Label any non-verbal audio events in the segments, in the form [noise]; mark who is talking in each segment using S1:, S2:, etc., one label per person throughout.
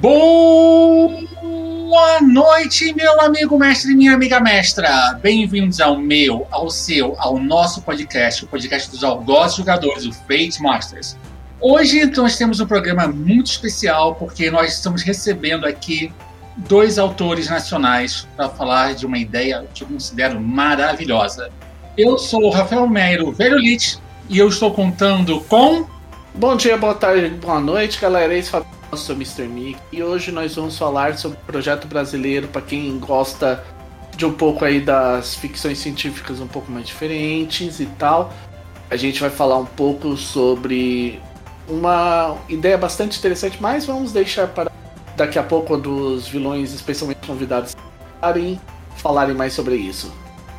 S1: Boa noite, meu amigo mestre e minha amiga mestra. Bem-vindos ao meu, ao seu, ao nosso podcast, o podcast dos algozes jogadores, o Fate Masters. Hoje nós temos um programa muito especial porque nós estamos recebendo aqui dois autores nacionais para falar de uma ideia que eu considero maravilhosa. Eu sou o Rafael Meiro, velho Lit, e eu estou contando com.
S2: Bom dia, boa tarde, boa noite, galera. Esse é eu sou Mr. Mick e hoje nós vamos falar sobre o projeto brasileiro para quem gosta de um pouco aí das ficções científicas um pouco mais diferentes e tal. A gente vai falar um pouco sobre uma ideia bastante interessante, mas vamos deixar para daqui a pouco quando os vilões, especialmente convidados, falarem, falarem mais sobre isso.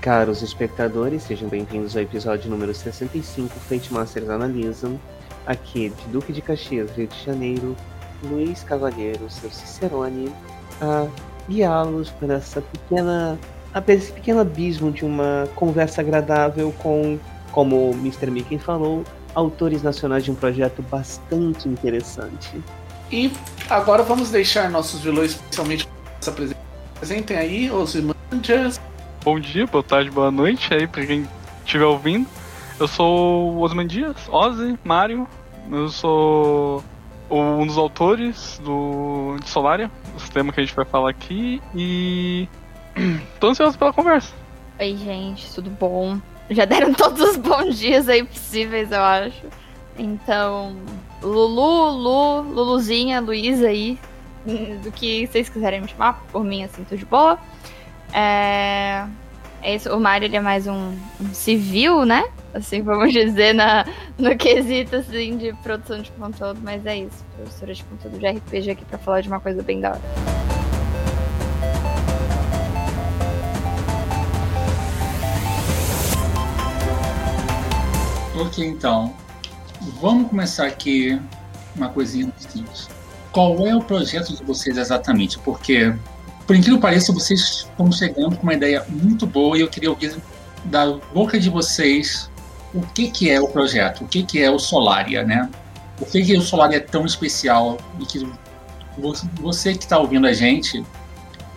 S3: Caros espectadores, sejam bem-vindos ao episódio número 65 Fate Masters Analisam, aqui de Duque de Caxias, Rio de Janeiro, Luiz Cavalheiro, seu Cicerone, a guiá-los para essa pequena, esse pequeno abismo de uma conversa agradável com, como o Mr. Mickey falou, autores nacionais de um projeto bastante interessante.
S2: E agora vamos deixar nossos vilões especialmente se apresentem aí, os Mandias.
S4: Bom dia, boa tarde, boa noite aí para quem estiver ouvindo. Eu sou o Osman Dias, Ozzy, Mário. Eu sou um dos autores do de Solaria, o sistema que a gente vai falar aqui, e [clears throat] tô ansioso pela conversa.
S5: Oi, gente, tudo bom? Já deram [laughs] todos os bons dias aí possíveis, eu acho. Então, Lulu, Lu, Luluzinha, Luísa aí, do que vocês quiserem me chamar, por mim, assim, tô de boa. É... é isso, o Mario ele é mais um, um civil, né? assim, vamos [laughs] dizer, na, no quesito, assim, de produção de conteúdo, mas é isso, professora de conteúdo de RPG aqui pra falar de uma coisa bem da hora.
S1: Ok, então, vamos começar aqui uma coisinha simples. Qual é o projeto de vocês exatamente? Porque, por incrível que pareça, vocês estão chegando com uma ideia muito boa e eu queria ouvir da boca de vocês o que, que é o projeto, o que, que é o Solaria, né? O que, que o Solaria é tão especial e que você que está ouvindo a gente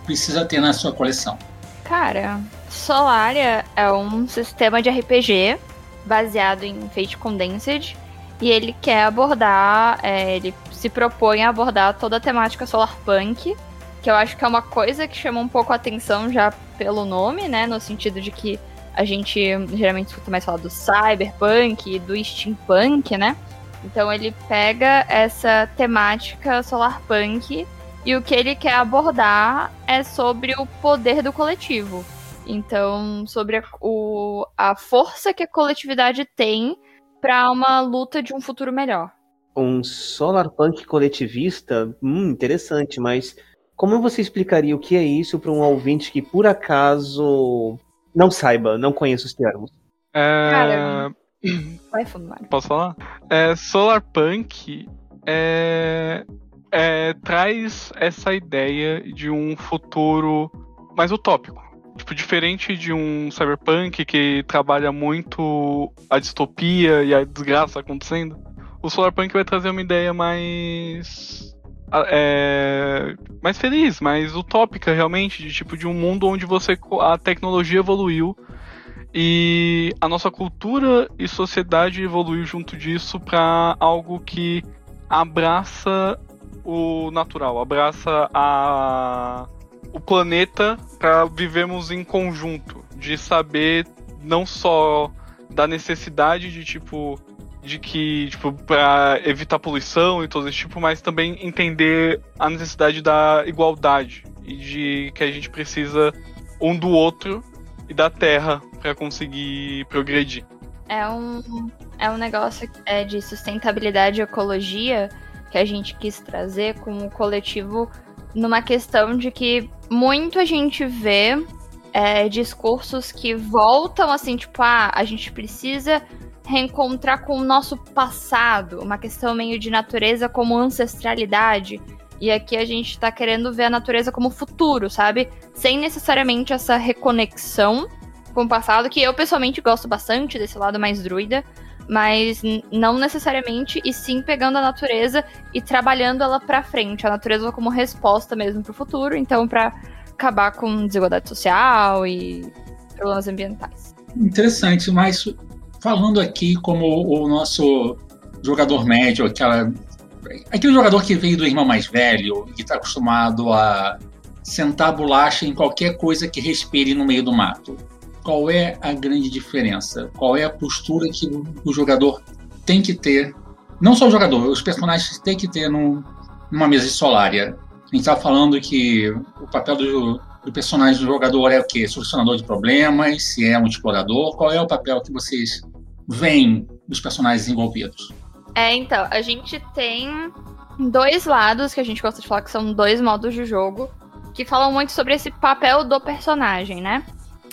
S1: precisa ter na sua coleção?
S5: Cara, Solaria é um sistema de RPG baseado em Fate Condensed e ele quer abordar, é, ele se propõe a abordar toda a temática solarpunk, que eu acho que é uma coisa que chama um pouco a atenção já pelo nome, né, no sentido de que a gente geralmente escuta mais falar do cyberpunk, do steampunk, né? Então ele pega essa temática solarpunk e o que ele quer abordar é sobre o poder do coletivo. Então, sobre a, o, a força que a coletividade tem para uma luta de um futuro melhor.
S3: Um solarpunk coletivista? Hum, interessante, mas como você explicaria o que é isso para um ouvinte que por acaso não saiba, não conheça os termos.
S4: É...
S5: Cara, vai fumar.
S4: Posso falar? É, Solarpunk é... É, traz essa ideia de um futuro mais utópico. Tipo, diferente de um cyberpunk que trabalha muito a distopia e a desgraça acontecendo, o Solarpunk vai trazer uma ideia mais é, mais feliz, mais utópica realmente, de tipo de um mundo onde você a tecnologia evoluiu e a nossa cultura e sociedade evoluiu junto disso para algo que abraça o natural, abraça a o planeta para vivermos em conjunto, de saber não só da necessidade de tipo de que, tipo, para evitar poluição e todo esse tipo, mas também entender a necessidade da igualdade e de que a gente precisa um do outro e da terra para conseguir progredir.
S5: É um, é um negócio é, de sustentabilidade e ecologia que a gente quis trazer como coletivo numa questão de que muito a gente vê é, discursos que voltam assim, tipo, ah, a gente precisa reencontrar com o nosso passado, uma questão meio de natureza como ancestralidade. E aqui a gente tá querendo ver a natureza como futuro, sabe? Sem necessariamente essa reconexão com o passado, que eu pessoalmente gosto bastante desse lado mais druida, mas não necessariamente, e sim pegando a natureza e trabalhando ela para frente, a natureza como resposta mesmo para o futuro, então para acabar com desigualdade social e problemas ambientais.
S1: Interessante, mas falando aqui como o nosso jogador médio, aquela, aquele jogador que veio do irmão mais velho e está acostumado a sentar bolacha em qualquer coisa que respire no meio do mato. Qual é a grande diferença? Qual é a postura que o jogador tem que ter? Não só o jogador, os personagens têm que ter num, numa mesa de solária. A gente estava falando que o papel do, do personagem do jogador é o quê? Solucionador de problemas, se é um explorador. Qual é o papel que vocês veem dos personagens envolvidos?
S5: É, então, a gente tem dois lados que a gente gosta de falar que são dois modos de jogo que falam muito sobre esse papel do personagem, né?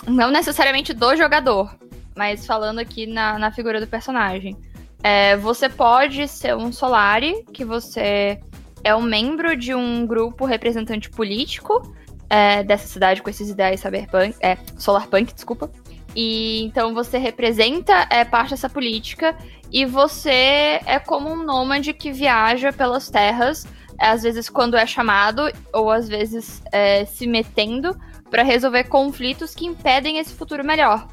S5: Não necessariamente do jogador, mas falando aqui na, na figura do personagem. É, você pode ser um Solari, que você é um membro de um grupo representante político é, dessa cidade com esses ideais cyberpunk, é, solarpunk, desculpa. E então você representa é, parte dessa política e você é como um nômade que viaja pelas terras às vezes quando é chamado, ou às vezes é, se metendo para resolver conflitos que impedem esse futuro melhor.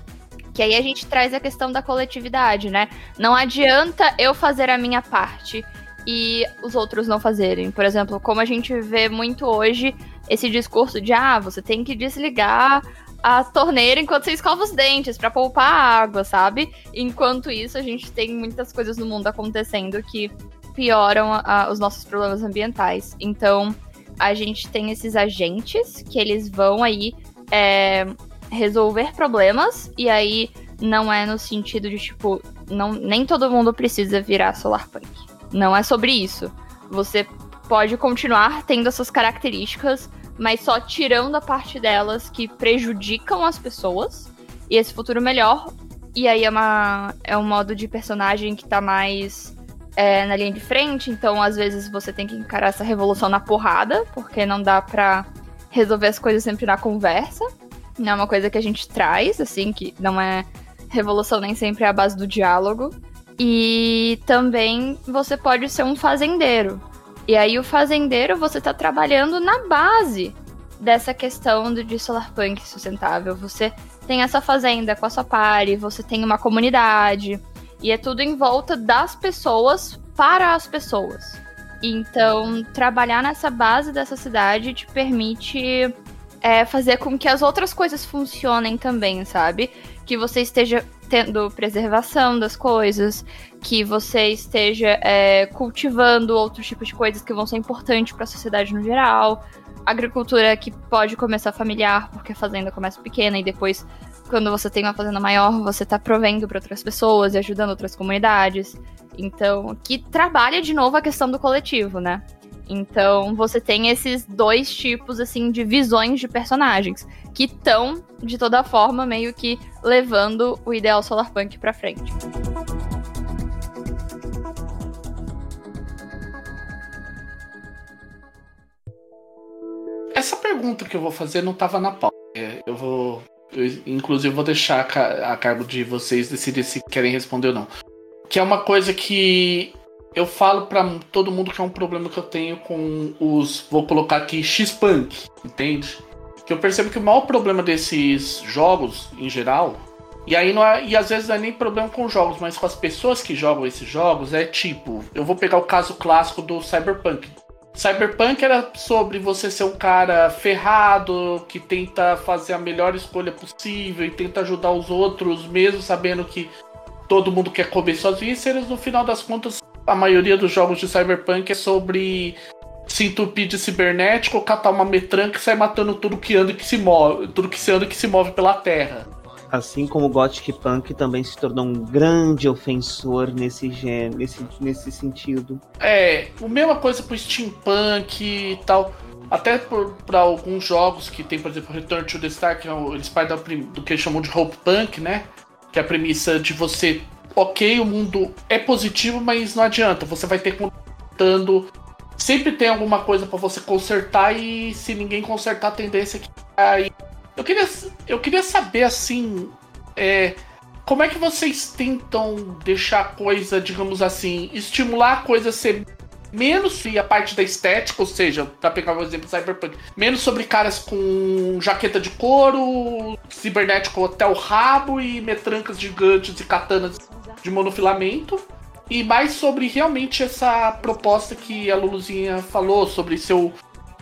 S5: Que aí a gente traz a questão da coletividade, né? Não adianta eu fazer a minha parte e os outros não fazerem. Por exemplo, como a gente vê muito hoje esse discurso de ah, você tem que desligar a torneira enquanto você escova os dentes para poupar água, sabe? Enquanto isso, a gente tem muitas coisas no mundo acontecendo que pioram a, os nossos problemas ambientais. Então, a gente tem esses agentes que eles vão aí é, resolver problemas, e aí não é no sentido de, tipo, não, nem todo mundo precisa virar solarpunk. Não é sobre isso. Você pode continuar tendo essas características, mas só tirando a parte delas que prejudicam as pessoas e esse futuro melhor. E aí é, uma, é um modo de personagem que tá mais é, na linha de frente, então às vezes você tem que encarar essa revolução na porrada, porque não dá pra resolver as coisas sempre na conversa. Não é uma coisa que a gente traz, assim, que não é revolução nem sempre é a base do diálogo. E também você pode ser um fazendeiro. E aí o fazendeiro você tá trabalhando na base dessa questão do, de solarpunk sustentável. Você tem essa fazenda com a sua pare, você tem uma comunidade, e é tudo em volta das pessoas para as pessoas. Então, trabalhar nessa base dessa cidade te permite é, fazer com que as outras coisas funcionem também, sabe? Que você esteja tendo preservação das coisas, que você esteja é, cultivando outros tipos de coisas que vão ser importantes para a sociedade no geral. Agricultura que pode começar familiar, porque a fazenda começa pequena e depois quando você tem uma fazenda maior, você está provendo para outras pessoas e ajudando outras comunidades. Então, que trabalha de novo a questão do coletivo, né? Então, você tem esses dois tipos assim de visões de personagens que estão de toda forma meio que levando o ideal solarpunk para frente.
S2: Essa pergunta que eu vou fazer não estava na pauta. É, eu vou eu, inclusive, vou deixar a cargo de vocês decidir se querem responder ou não. Que é uma coisa que eu falo para todo mundo que é um problema que eu tenho com os. Vou colocar aqui X-Punk, entende? Que eu percebo que o maior problema desses jogos, em geral, e aí não é, e às vezes não é nem problema com jogos, mas com as pessoas que jogam esses jogos, é tipo, eu vou pegar o caso clássico do Cyberpunk. Cyberpunk era sobre você ser um cara ferrado, que tenta fazer a melhor escolha possível e tenta ajudar os outros, mesmo sabendo que todo mundo quer comer suas vísceras. No final das contas, a maioria dos jogos de Cyberpunk é sobre se entupir de cibernético, catar uma metranca e sair matando tudo que anda que se move, tudo que se anda e que se move pela terra.
S3: Assim como o Gothic Punk também se tornou um grande ofensor nesse, gênero, nesse, nesse sentido.
S2: É, a mesma coisa pro steampunk e tal. Até para alguns jogos que tem, por exemplo, Return to the Star, que é eles partem do que eles chamam de Hope Punk, né? Que é a premissa de você, ok, o mundo é positivo, mas não adianta, você vai ter contando. Sempre tem alguma coisa para você consertar e se ninguém consertar a tendência é que aí eu queria, eu queria saber, assim, é, como é que vocês tentam deixar a coisa, digamos assim, estimular a coisa a ser menos a parte da estética, ou seja, pra pegar um exemplo Cyberpunk, menos sobre caras com jaqueta de couro, cibernético até o rabo e metrancas gigantes e katanas de monofilamento. E mais sobre realmente essa proposta que a Luluzinha falou, sobre seu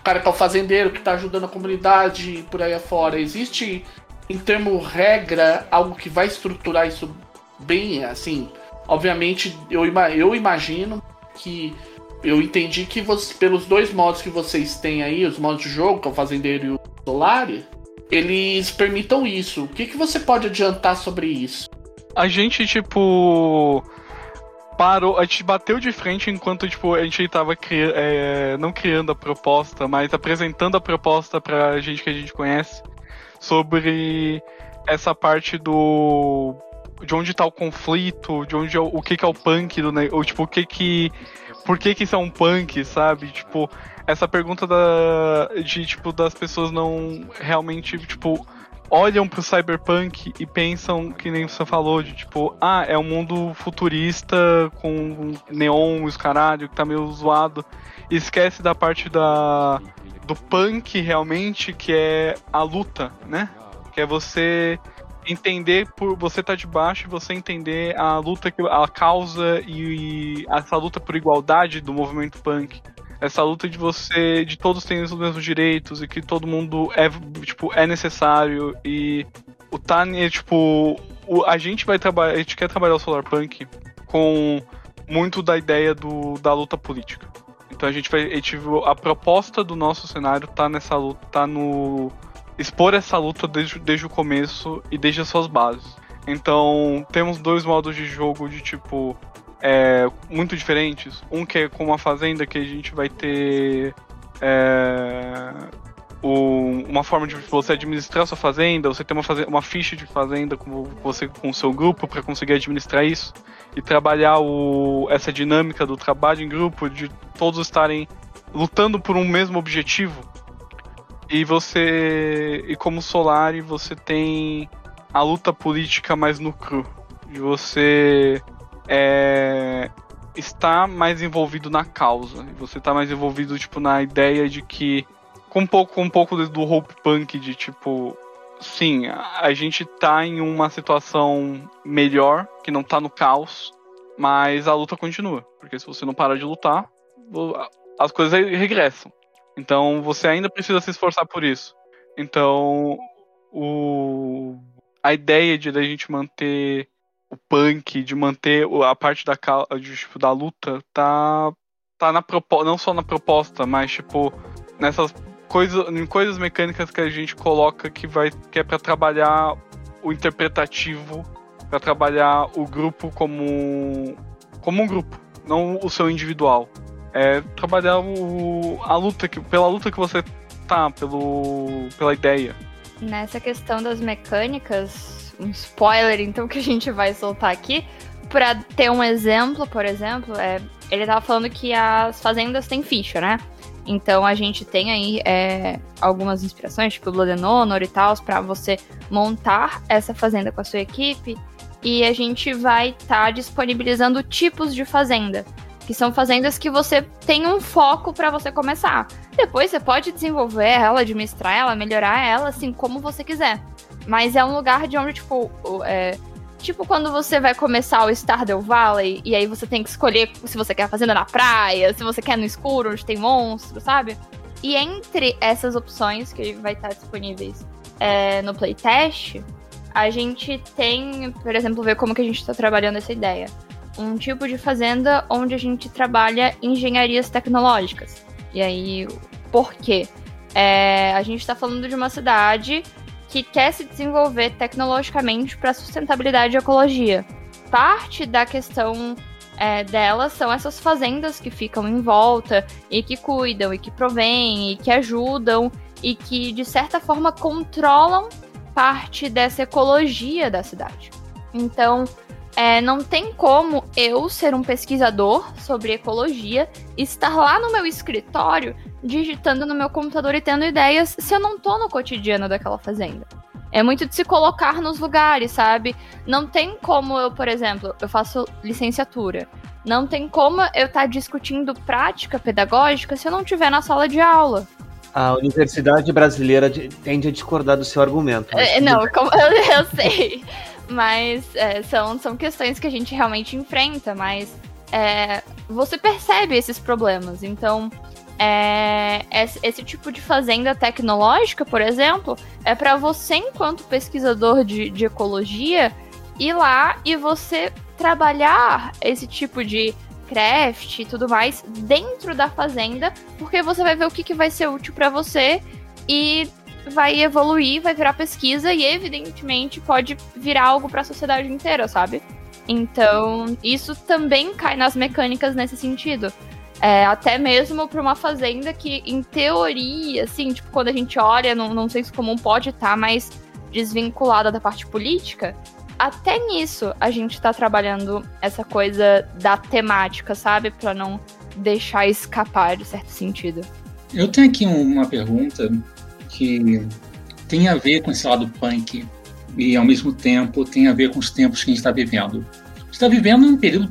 S2: cara que é o fazendeiro, que tá ajudando a comunidade por aí afora. Existe, em termo regra, algo que vai estruturar isso bem, assim? Obviamente, eu, eu imagino que eu entendi que você, pelos dois modos que vocês têm aí, os modos de jogo, que é o Fazendeiro e o Solari, eles permitam isso. O que, que você pode adiantar sobre isso?
S4: A gente, tipo. Parou, a gente bateu de frente enquanto tipo, a gente tava cri é, não criando a proposta, mas apresentando a proposta pra gente que a gente conhece sobre essa parte do de onde tá o conflito, de onde é o, o que que é o punk do ou tipo o que que por que que isso é um punk, sabe? Tipo, essa pergunta da, de, tipo, das pessoas não realmente, tipo, olham pro cyberpunk e pensam, que nem você falou, de tipo, ah, é um mundo futurista com neon, os caralho, que tá meio zoado. E esquece da parte da do punk realmente, que é a luta, né? Que é você entender por você estar tá de baixo e você entender a luta, a causa e, e essa luta por igualdade do movimento punk. Essa luta de você de todos terem os mesmos direitos e que todo mundo é tipo é necessário e o Tani tipo o, a gente vai trabalhar a gente quer trabalhar o Solar Punk com muito da ideia do, da luta política. Então a gente vai a, gente, a proposta do nosso cenário tá nessa luta tá no expor essa luta desde, desde o começo e desde as suas bases. Então, temos dois modos de jogo de tipo é, muito diferentes. Um que é com uma fazenda que a gente vai ter é, o, uma forma de você administrar sua fazenda, você ter uma, fazenda, uma ficha de fazenda com você com o seu grupo para conseguir administrar isso e trabalhar o, essa dinâmica do trabalho em grupo, de todos estarem lutando por um mesmo objetivo e você. E como Solari, você tem a luta política mais no cru. E você é, está mais envolvido na causa. E você está mais envolvido, tipo, na ideia de que. Com um pouco, um pouco do hope punk de tipo. Sim, a gente tá em uma situação melhor, que não tá no caos, mas a luta continua. Porque se você não parar de lutar, as coisas regressam. Então você ainda precisa se esforçar por isso. Então o a ideia de a gente manter o punk, de manter a parte da de, tipo, da luta tá tá na não só na proposta, mas tipo nessas coisas, em coisas mecânicas que a gente coloca que vai que é para trabalhar o interpretativo, para trabalhar o grupo como como um grupo, não o seu individual é trabalhar o, a luta que, pela luta que você tá, pelo, pela ideia.
S5: Nessa questão das mecânicas, um spoiler então que a gente vai soltar aqui, para ter um exemplo, por exemplo, é, ele tava falando que as fazendas têm ficha, né? Então a gente tem aí é, algumas inspirações, tipo Blood and Honor e tal, para você montar essa fazenda com a sua equipe. E a gente vai estar tá disponibilizando tipos de fazenda que são fazendas que você tem um foco para você começar. Depois você pode desenvolver ela, administrar ela, melhorar ela, assim, como você quiser. Mas é um lugar de onde, tipo, é, tipo quando você vai começar o Stardew Valley e aí você tem que escolher se você quer fazenda na praia, se você quer no escuro, onde tem monstros, sabe? E entre essas opções que vai estar disponíveis é, no playtest, a gente tem, por exemplo, ver como que a gente está trabalhando essa ideia um tipo de fazenda onde a gente trabalha engenharias tecnológicas. E aí, por quê? É, a gente está falando de uma cidade que quer se desenvolver tecnologicamente para sustentabilidade e ecologia. Parte da questão é, delas são essas fazendas que ficam em volta e que cuidam e que provêm e que ajudam e que de certa forma controlam parte dessa ecologia da cidade. Então, é, não tem como eu ser um pesquisador sobre ecologia estar lá no meu escritório digitando no meu computador e tendo ideias se eu não tô no cotidiano daquela fazenda. É muito de se colocar nos lugares, sabe? Não tem como eu, por exemplo, eu faço licenciatura. Não tem como eu estar tá discutindo prática pedagógica se eu não estiver na sala de aula.
S3: A Universidade Brasileira tende a discordar do seu argumento.
S5: É, não, como, eu, [laughs] sei. Mas é, são, são questões que a gente realmente enfrenta, mas é, você percebe esses problemas. Então, é, esse tipo de fazenda tecnológica, por exemplo, é para você, enquanto pesquisador de, de ecologia, ir lá e você trabalhar esse tipo de craft e tudo mais dentro da fazenda, porque você vai ver o que, que vai ser útil para você e vai evoluir, vai virar pesquisa e evidentemente pode virar algo para a sociedade inteira, sabe? Então, isso também cai nas mecânicas nesse sentido. É, até mesmo para uma fazenda que, em teoria, assim, tipo, quando a gente olha, não, não sei se comum pode estar tá mais desvinculada da parte política, até nisso a gente tá trabalhando essa coisa da temática, sabe? Para não deixar escapar de certo sentido.
S1: Eu tenho aqui uma pergunta que tem a ver com esse lado punk e ao mesmo tempo tem a ver com os tempos que a gente está vivendo. A gente está vivendo um período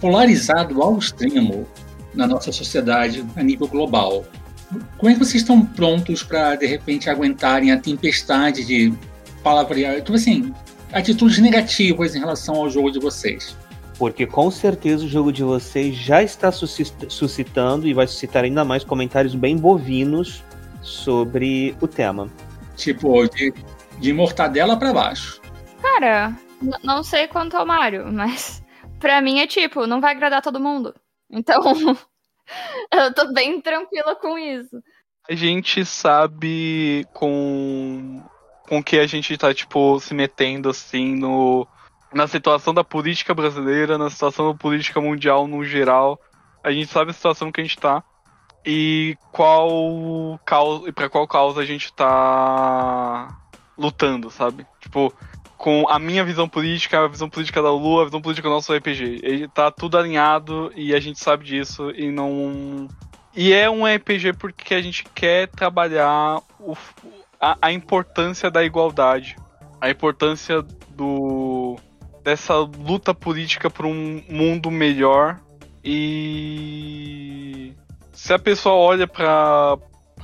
S1: polarizado ao extremo na nossa sociedade a nível global. Como é que vocês estão prontos para de repente aguentarem a tempestade de palavrear? Então assim, atitudes negativas em relação ao jogo de vocês.
S3: Porque com certeza o jogo de vocês já está suscitando e vai suscitar ainda mais comentários bem bovinos sobre o tema.
S1: Tipo, de, de mortadela para baixo.
S5: Cara, não sei quanto ao Mario, mas [laughs] pra mim é tipo, não vai agradar todo mundo. Então, [laughs] eu tô bem tranquila com isso.
S4: A gente sabe com com que a gente tá, tipo, se metendo, assim, no, na situação da política brasileira, na situação da política mundial no geral. A gente sabe a situação que a gente tá e qual causa, e para qual causa a gente tá lutando, sabe? Tipo, com a minha visão política, a visão política da Lua, a visão política do nosso RPG. Ele tá tudo alinhado e a gente sabe disso e não. E é um RPG porque a gente quer trabalhar o, a, a importância da igualdade, a importância do dessa luta política por um mundo melhor e se a pessoa olha para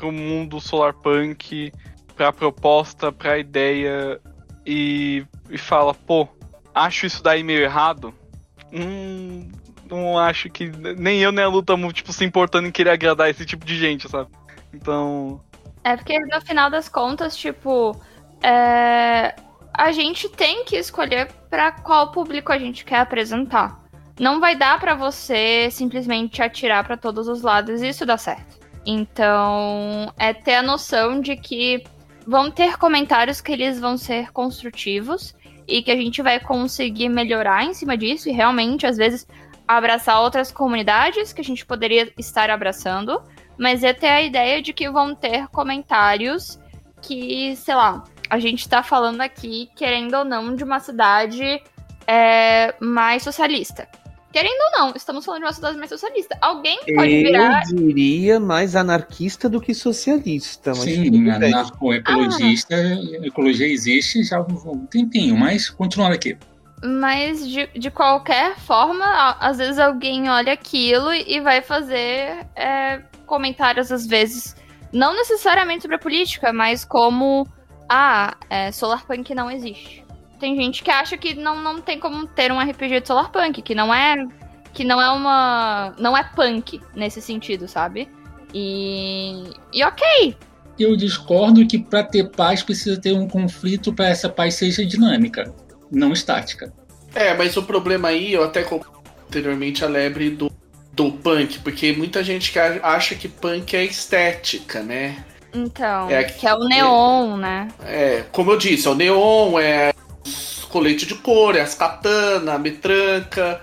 S4: o mundo solar punk, para a proposta, para a ideia e, e fala, pô, acho isso daí meio errado, hum, não acho que nem eu nem a luta tipo se importando em querer agradar esse tipo de gente, sabe? Então,
S5: é porque no final das contas, tipo, é... a gente tem que escolher para qual público a gente quer apresentar. Não vai dar para você simplesmente atirar para todos os lados e isso dá certo. Então, é ter a noção de que vão ter comentários que eles vão ser construtivos e que a gente vai conseguir melhorar em cima disso e realmente, às vezes, abraçar outras comunidades que a gente poderia estar abraçando mas é ter a ideia de que vão ter comentários que, sei lá, a gente tá falando aqui, querendo ou não, de uma cidade é, mais socialista. Querendo ou não, estamos falando de uma cidade mais socialista. Alguém pode
S3: Eu
S5: virar.
S3: Eu diria mais anarquista do que socialista.
S1: Sim, anarco-ecologista. Ah. Ecologia existe já há um tempinho, mas continuando aqui.
S5: Mas de, de qualquer forma, às vezes alguém olha aquilo e vai fazer é, comentários, às vezes, não necessariamente sobre a política, mas como, ah, é, Solarpunk não existe. Tem gente que acha que não, não tem como ter um RPG de Solarpunk, que não é que não é uma não é punk nesse sentido, sabe? E e OK.
S1: Eu discordo que para ter paz precisa ter um conflito para essa paz seja dinâmica, não estática.
S2: É, mas o problema aí, eu até anteriormente a lebre do do punk, porque muita gente acha que punk é estética, né?
S5: Então, é, que é o neon,
S2: é,
S5: né?
S2: É, como eu disse, é o neon, é colete de cor, é as katana, a metranca,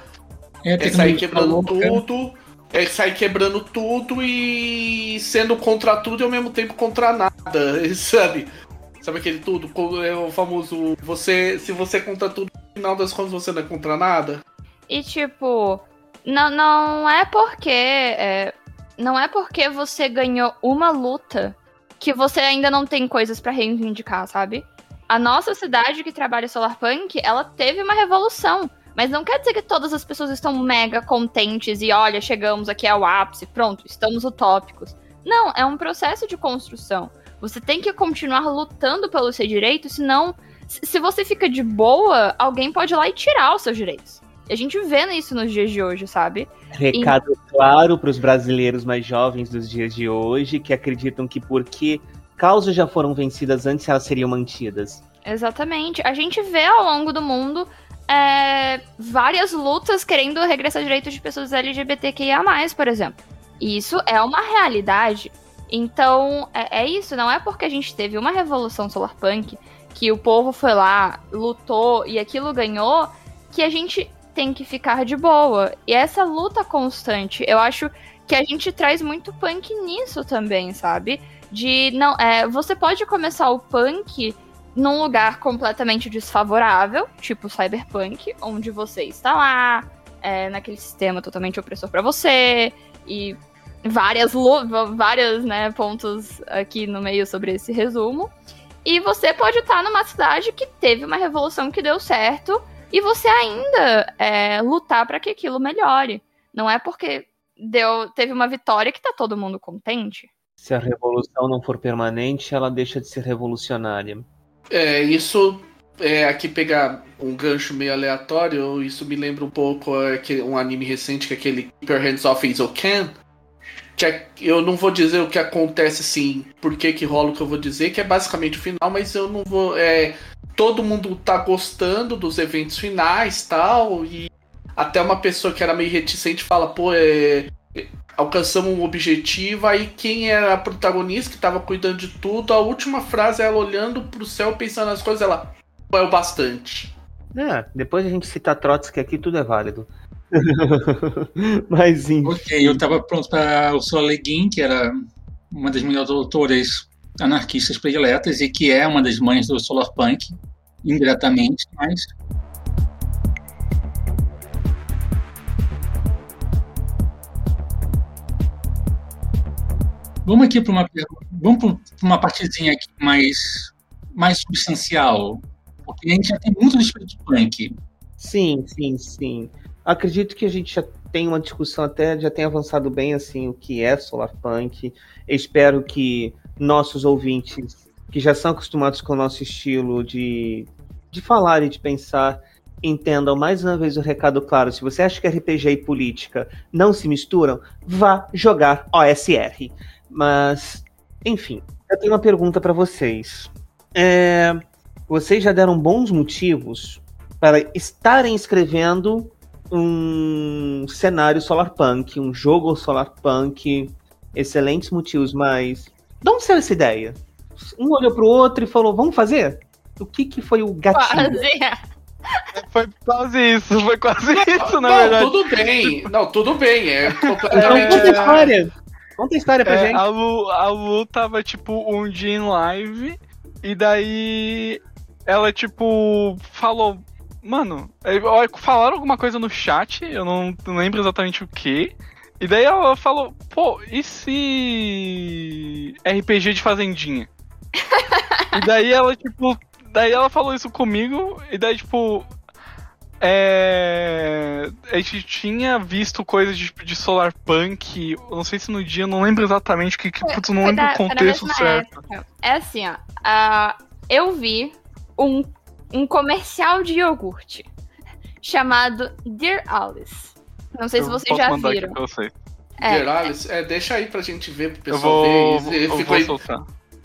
S2: é, é sair quebrando tudo, é sair quebrando tudo e sendo contra tudo e ao mesmo tempo contra nada, [laughs] sabe? Sabe aquele tudo? É o famoso, você, se você é contra tudo, no final das contas você não é contra nada.
S5: E tipo, não, não é porque. É, não é porque você ganhou uma luta que você ainda não tem coisas para reivindicar, sabe? A nossa cidade que trabalha Solarpunk, ela teve uma revolução. Mas não quer dizer que todas as pessoas estão mega contentes e olha, chegamos aqui ao ápice, pronto, estamos utópicos. Não, é um processo de construção. Você tem que continuar lutando pelo seu direito, senão, se você fica de boa, alguém pode ir lá e tirar os seus direitos. A gente vê isso nos dias de hoje, sabe?
S3: Recado e... claro para os brasileiros mais jovens dos dias de hoje que acreditam que porque causas já foram vencidas antes, elas seriam mantidas.
S5: Exatamente. A gente vê ao longo do mundo é, várias lutas querendo regressar direitos de pessoas LGBTQIA, por exemplo. E isso é uma realidade. Então, é, é, isso. Não é porque a gente teve uma revolução solarpunk, que o povo foi lá, lutou e aquilo ganhou, que a gente tem que ficar de boa. E essa luta constante, eu acho que a gente traz muito punk nisso também, sabe? De não, é, você pode começar o punk num lugar completamente desfavorável, tipo cyberpunk, onde você está lá, é, naquele sistema totalmente opressor para você e várias várias né, pontos aqui no meio sobre esse resumo. E você pode estar numa cidade que teve uma revolução que deu certo e você ainda é, lutar para que aquilo melhore. Não é porque deu teve uma vitória que tá todo mundo contente.
S3: Se a revolução não for permanente, ela deixa de ser revolucionária.
S2: É, isso é aqui pegar um gancho meio aleatório, isso me lembra um pouco é, um anime recente que é aquele Keep Your Hands Off Ken. Que é, eu não vou dizer o que acontece assim, por que que rola o que eu vou dizer, que é basicamente o final, mas eu não vou. É, todo mundo tá gostando dos eventos finais tal, e até uma pessoa que era meio reticente fala, pô, é, alcançamos um objetivo, aí quem era a protagonista, que estava cuidando de tudo, a última frase é ela olhando pro céu, pensando nas coisas, ela é o bastante.
S3: É, depois a gente cita Trotsky aqui, tudo é válido. [laughs] Mas enfim.
S1: Ok, eu estava pronto para o Sr. Leguin, que era uma das minhas autoras anarquistas prediletas e que é uma das mães do Solar Punk, indiretamente, mas Vamos aqui para uma vamos para uma partezinha aqui mais mais substancial, porque a gente já tem muito do espírito punk.
S3: Sim, sim, sim. Acredito que a gente já tem uma discussão até já tem avançado bem assim o que é solar punk. espero que nossos ouvintes que já são acostumados com o nosso estilo de, de falar e de pensar entendam mais uma vez o recado claro. Se você acha que RPG e política não se misturam, vá jogar OSR. Mas, enfim, eu tenho uma pergunta para vocês. É, vocês já deram bons motivos para estarem escrevendo um cenário solarpunk, um jogo solarpunk, excelentes motivos, mas de onde saiu essa ideia? Um olhou pro outro e falou, vamos fazer? O que que foi o gatilho? Quase.
S4: Foi quase isso, foi quase isso, na não, verdade.
S2: Tudo bem, não, tudo bem, é
S3: completamente... É, história. Conta a história pra é, gente.
S4: A Lu, a Lu tava, tipo, um dia em live, e daí ela, tipo, falou. Mano, é, falaram alguma coisa no chat, eu não, não lembro exatamente o que. E daí ela falou, pô, e se RPG de fazendinha? [laughs] e daí ela, tipo, daí ela falou isso comigo, e daí, tipo, é... A gente tinha visto coisas de, de solar punk, não sei se no dia, não lembro exatamente que, que putz, não lembro da, o contexto certo.
S5: Época. É assim, ó. Uh, eu vi um, um comercial de iogurte chamado Dear Alice. Não sei eu se vocês já viram.
S2: É, Dear Alice, é, deixa aí pra gente ver pro pessoal eu vou, ver. Eu, eu vou
S5: aí...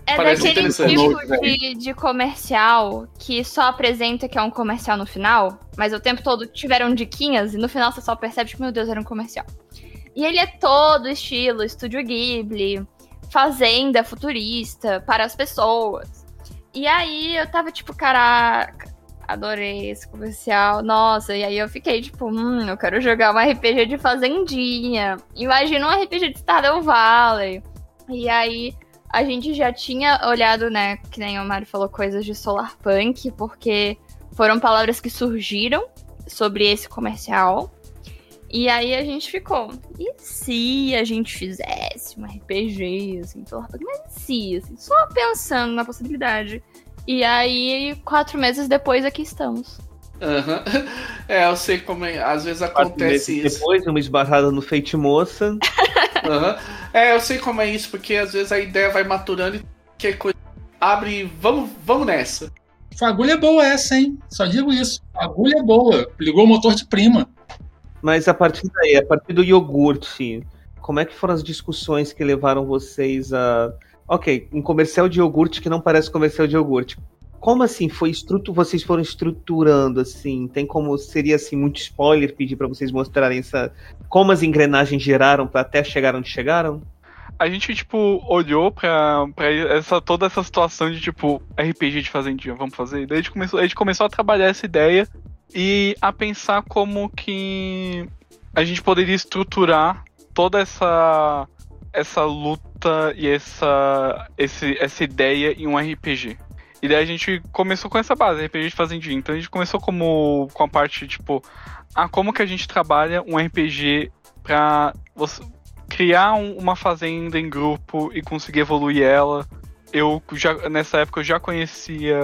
S5: É Parece daquele tipo de, de, comercial que só apresenta que é um comercial no final, mas o tempo todo tiveram diquinhas e no final você só percebe que, meu Deus, era um comercial. E ele é todo estilo Estúdio Ghibli, fazenda futurista para as pessoas. E aí eu tava tipo, caraca, adorei esse comercial, nossa, e aí eu fiquei tipo, hum, eu quero jogar um RPG de fazendinha. Imagina um RPG de Stardew Valley. E aí a gente já tinha olhado, né, que nem o Mário falou, coisas de solar punk, porque foram palavras que surgiram sobre esse comercial. E aí a gente ficou, e se a gente fizesse um RPG, assim, solar punk? Mas se, assim, só pensando na possibilidade. E aí, quatro meses depois, aqui estamos.
S2: Aham. [laughs] É, eu sei como é. Às vezes
S3: Quatro
S2: acontece
S3: meses
S2: isso.
S3: depois, uma esbarrada no Fate Moça. [laughs]
S2: Aham. É, eu sei como é isso, porque às vezes a ideia vai maturando e que coisa abre e vamos, vamos nessa.
S1: Fagulha é boa essa, hein? Só digo isso. Fagulha é boa. Ligou o motor de prima.
S3: Mas a partir daí, a partir do iogurte, como é que foram as discussões que levaram vocês a. Ok, um comercial de iogurte que não parece comercial de iogurte. Como assim foi estrutu... vocês foram estruturando assim? Tem como seria assim muito spoiler pedir pra vocês mostrarem essa como as engrenagens geraram pra até chegar onde chegaram?
S4: A gente, tipo, olhou pra essa, toda essa situação de, tipo, RPG de fazendinha, vamos fazer? Daí a gente, começou, a gente começou a trabalhar essa ideia e a pensar como que a gente poderia estruturar toda essa essa luta e essa, esse, essa ideia em um RPG. E daí a gente começou com essa base, RPG de fazendinha. Então a gente começou como com a parte, tipo, ah, como que a gente trabalha um RPG pra você criar um- uma fazenda em grupo e conseguir evoluir ela. Eu já nessa época eu já conhecia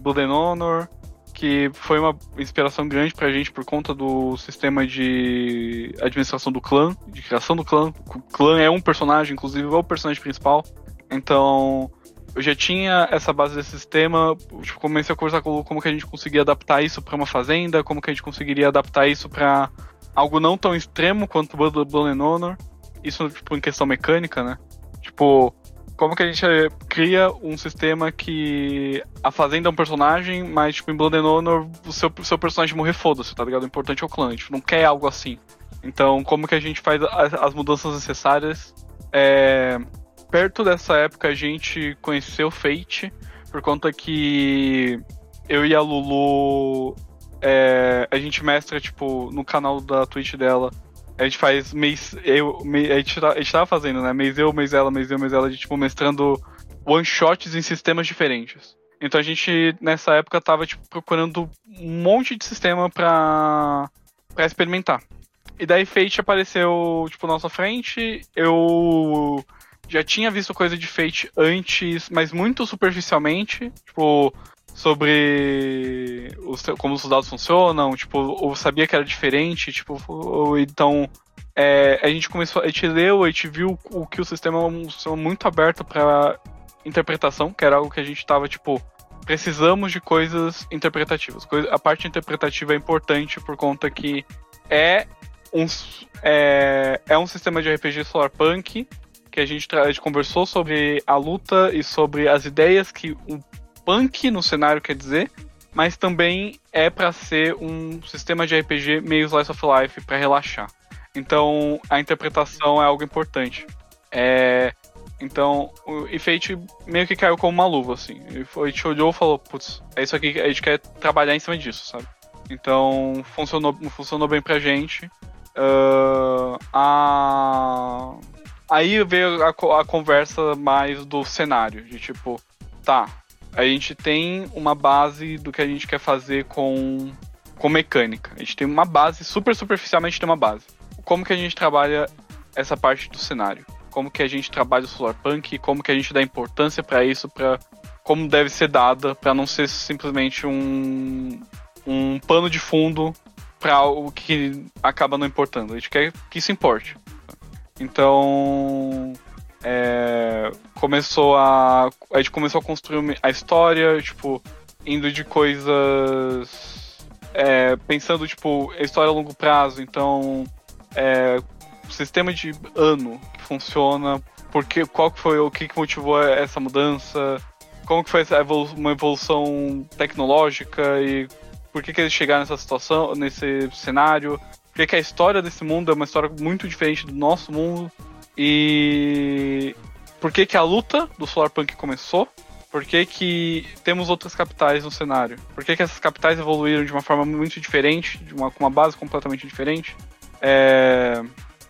S4: Blood and Honor, que foi uma inspiração grande pra gente por conta do sistema de administração do clã, de criação do clã. O clã é um personagem, inclusive é o personagem principal. Então, eu já tinha essa base desse sistema, tipo, comecei a conversar com o como que a gente conseguia adaptar isso pra uma fazenda, como que a gente conseguiria adaptar isso pra algo não tão extremo quanto Blood Blood and Honor. Isso, tipo, em questão mecânica, né? Tipo, como que a gente cria um sistema que a fazenda é um personagem, mas, tipo, em Blood and Honor, o seu, seu personagem morrer, foda-se, tá ligado? O importante é o clã, a gente não quer algo assim. Então, como que a gente faz as, as mudanças necessárias? É, perto dessa época, a gente conheceu Fate, por conta que eu e a Lulu, é, a gente mestra, tipo, no canal da Twitch dela, a gente faz mês. Eu, mês- a, gente tá- a gente tava fazendo, né? Mês eu, mês ela, mês eu, mês ela, de tipo, mestrando one shots em sistemas diferentes. Então a gente, nessa época, tava, tipo, procurando um monte de sistema pra, pra experimentar. E daí Fate apareceu, tipo, na nossa frente. Eu já tinha visto coisa de Fate antes, mas muito superficialmente. Tipo, sobre os, como os dados funcionam, tipo, eu sabia que era diferente, tipo, ou- então é, a gente começou, a gente leu, a gente viu o que o sistema é um sistema muito aberto para interpretação, que era algo que a gente estava tipo, precisamos de coisas interpretativas. Coisa- a parte interpretativa é importante por conta que é um é, é um sistema de RPG solarpunk que a gente, a gente conversou sobre a luta e sobre as ideias que o punk no cenário quer dizer, mas também é pra ser um sistema de RPG meio slice of life pra relaxar. Então a interpretação é algo importante. É, então o e Fate meio que caiu como uma luva assim. A gente olhou e falou, putz, é isso aqui a gente quer trabalhar em cima disso, sabe? Então funcionou, funcionou bem pra gente. Ah, a... Aí veio a, a conversa mais do cenário, de tipo, tá, a gente tem uma base do que a gente quer fazer com, com mecânica. A gente tem uma base, super superficialmente tem uma base. Como que a gente trabalha essa parte do cenário? Como que a gente trabalha o Solarpunk? Como que a gente dá importância pra isso, para como deve ser dada, pra não ser simplesmente um, um pano de fundo pra algo que acaba não importando. A gente quer que isso importe. Então, é, começou a a gente começou a construir a história, tipo, indo de coisas é, pensando tipo a história a longo prazo, então é, sistema de ano que funciona, porque qual que foi o que, que motivou essa mudança, como que foi evolu- uma evolução tecnológica e por que, que eles chegaram nessa situação, nesse cenário, por que, que a história desse mundo é uma história muito diferente do nosso mundo e por que, que a luta do Solarpunk começou, por que, que temos outras capitais no cenário, por que, que essas capitais evoluíram de uma forma muito diferente, de uma, com uma base completamente diferente. É,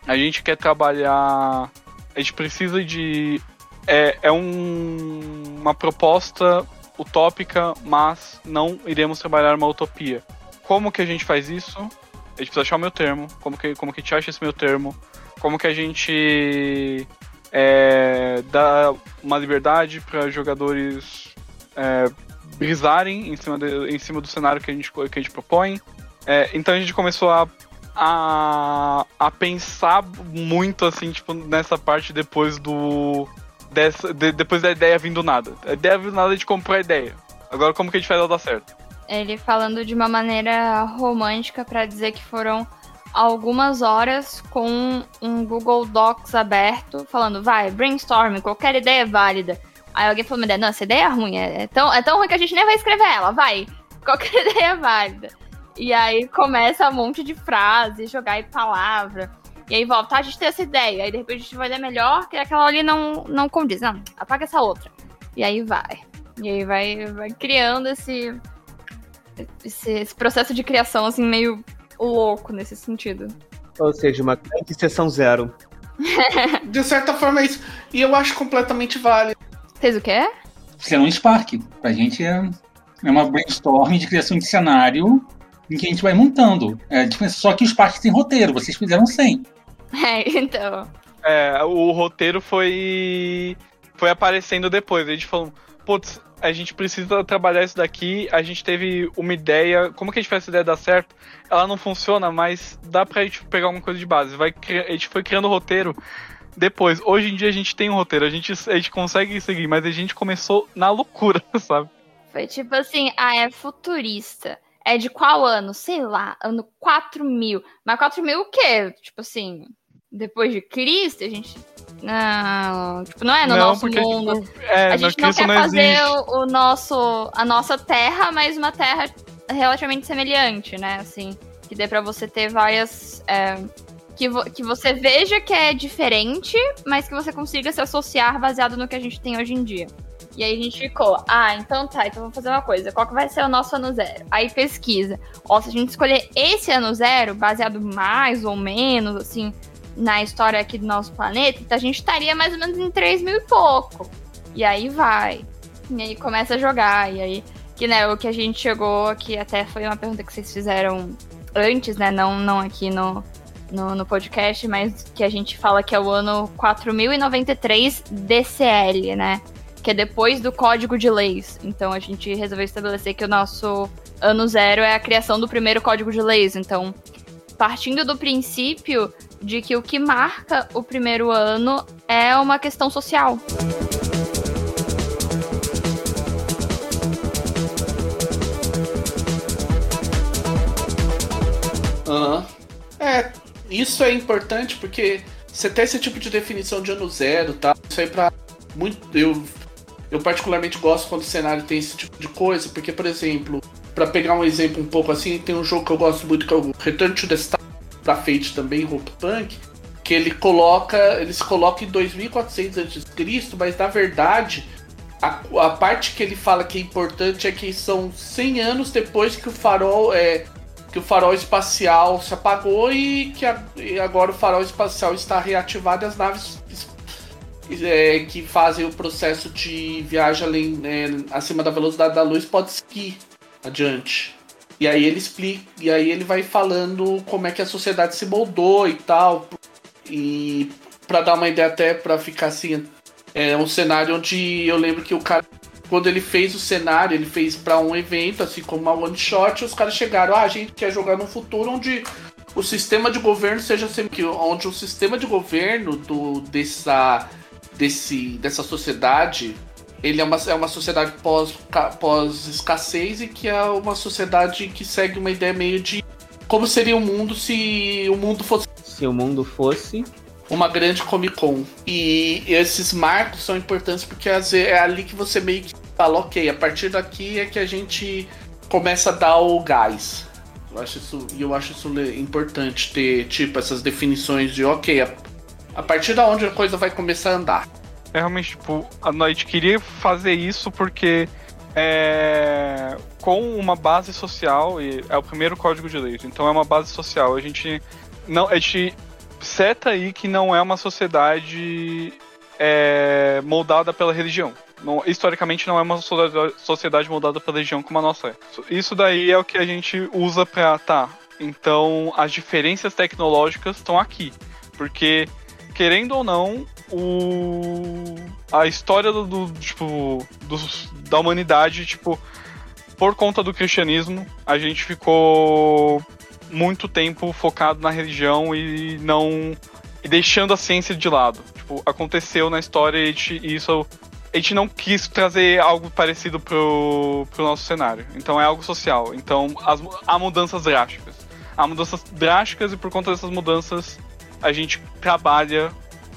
S4: a gente quer trabalhar. A gente precisa de. É, é um- uma proposta utópica, mas não iremos trabalhar uma utopia. Como que a gente faz isso? A gente precisa achar o meu termo. Como que, como que a gente acha esse meu termo? Como que a gente é, dá uma liberdade para jogadores é, brisarem em cima, de, em cima do cenário que a gente, que a gente propõe. É, então a gente começou a, a, a pensar muito assim, tipo, nessa parte depois do. Dessa, de, depois da ideia vindo do nada. A ideia vindo do nada, a gente comprou a ideia. Agora como que a gente faz ela dar certo?
S5: Ele falando de uma maneira romântica para dizer que foram algumas horas com um Google Docs aberto, falando, vai, brainstorm, qualquer ideia é válida. Aí alguém falou, não, essa ideia é ruim, é, é, tão, é tão ruim que a gente nem vai escrever ela, vai, [laughs] qualquer ideia é válida. E aí começa um monte de frase, jogar em palavra. E aí volta, tá, a gente tem essa ideia. Aí de repente a gente vai ler melhor, que aquela ali não, não condiz. Não, apaga essa outra. E aí vai. E aí vai, vai criando esse, esse, esse processo de criação, assim, meio louco nesse sentido.
S3: Ou seja, uma grande sessão zero. [laughs]
S2: de certa forma é isso. E eu acho completamente válido.
S5: Fez o quê?
S1: Ser um Spark. Pra gente é, é uma brainstorm de criação de cenário em que a gente vai montando. É, só que o Spark tem roteiro, vocês fizeram sem. [laughs]
S5: É, então.
S4: É, o roteiro foi. Foi aparecendo depois. A gente falou, putz, a gente precisa trabalhar isso daqui. A gente teve uma ideia. Como que a gente faz essa ideia dar certo? Ela não funciona, mas dá pra gente pegar alguma coisa de base. Vai, a gente foi criando o roteiro depois. Hoje em dia a gente tem um roteiro, a gente, a gente consegue seguir, mas a gente começou na loucura, [laughs] sabe?
S5: Foi tipo assim, ah, é futurista. É de qual ano? Sei lá, ano 4000. Mas 4000 o quê? Tipo assim, depois de Cristo, a gente não, tipo, não é no não, nosso porque, mundo. Tipo, é, a gente não quer não fazer o, o, nosso, a nossa terra, mas uma terra relativamente semelhante, né? Assim, que dê para você ter várias. É, que, vo, que você veja que é diferente, mas que você consiga se associar baseado no que a gente tem hoje em dia. E aí a gente ficou, ah, então tá, então vamos fazer uma coisa. Qual que vai ser o nosso ano zero? Aí pesquisa. Ó, se a gente escolher esse ano zero, baseado mais ou menos, assim, na história aqui do nosso planeta, a gente estaria mais ou menos em 3 mil e pouco. E aí vai. E aí começa a jogar. E aí, que né, o que a gente chegou aqui até foi uma pergunta que vocês fizeram antes, né? Não, não aqui no, no, no podcast, mas que a gente fala que é o ano 4093 DCL, né? Que é depois do código de leis. Então a gente resolveu estabelecer que o nosso ano zero é a criação do primeiro código de leis. Então, partindo do princípio de que o que marca o primeiro ano é uma questão social.
S2: Uhum. É, isso é importante porque você tem esse tipo de definição de ano zero, tá? Isso aí pra muito. Eu, eu particularmente gosto quando o cenário tem esse tipo de coisa, porque, por exemplo, para pegar um exemplo um pouco assim, tem um jogo que eu gosto muito que é o Return to the Star pra Fate também, Hope Punk, que ele coloca, ele se coloca em 2400 a.C., mas na verdade a, a, parte que ele fala que é importante é que são 100 anos depois que o farol é que o farol espacial se apagou e que a, e agora o farol espacial está reativado e as naves é, que fazem o processo de viagem além, é, acima da velocidade da luz pode seguir adiante. E aí ele explica, e aí ele vai falando como é que a sociedade se moldou e tal. E para dar uma ideia até para ficar assim, é um cenário onde eu lembro que o cara quando ele fez o cenário, ele fez para um evento, assim como uma one shot, os caras chegaram, ah, a gente quer jogar num futuro onde o sistema de governo seja sempre onde o sistema de governo do dessa desse dessa sociedade ele é uma, é uma sociedade pós, pós escassez e que é uma sociedade que segue uma ideia meio de como seria o mundo se o mundo fosse
S3: se o mundo fosse
S2: uma grande Comic Con. E esses marcos são importantes porque é ali que você meio que fala, ok, a partir daqui é que a gente começa a dar o gás. Eu acho isso, eu acho isso importante ter tipo essas definições de ok, a, a partir da onde a coisa vai começar a andar.
S4: É realmente, tipo, a gente queria fazer isso porque é, com uma base social, e é o primeiro código de leite, então é uma base social. A gente não. A gente seta aí que não é uma sociedade é, moldada pela religião. Não, historicamente não é uma sociedade moldada pela religião como a nossa é. Isso daí é o que a gente usa pra. Tá. Então as diferenças tecnológicas estão aqui. Porque, querendo ou não, o a história do, do tipo do, da humanidade tipo por conta do cristianismo, a gente ficou muito tempo focado na religião e não. e deixando a ciência de lado. Tipo, aconteceu na história e, e isso. A gente não quis trazer algo parecido pro, pro nosso cenário. Então é algo social. Então as, há mudanças drásticas. Há mudanças drásticas e por conta dessas mudanças a gente trabalha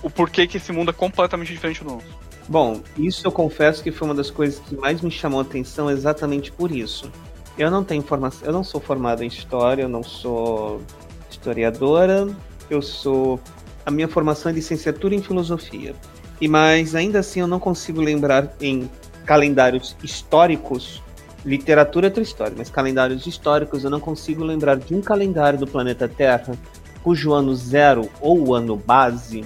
S4: o porquê que esse mundo é completamente diferente do nosso.
S3: Bom, isso eu confesso que foi uma das coisas que mais me chamou a atenção exatamente por isso. Eu não tenho formação, eu não sou formado em história, eu não sou historiadora, eu sou a minha formação é licenciatura em filosofia. E mas ainda assim eu não consigo lembrar em calendários históricos, literatura é outra história, mas calendários históricos eu não consigo lembrar de um calendário do planeta Terra cujo ano zero ou ano base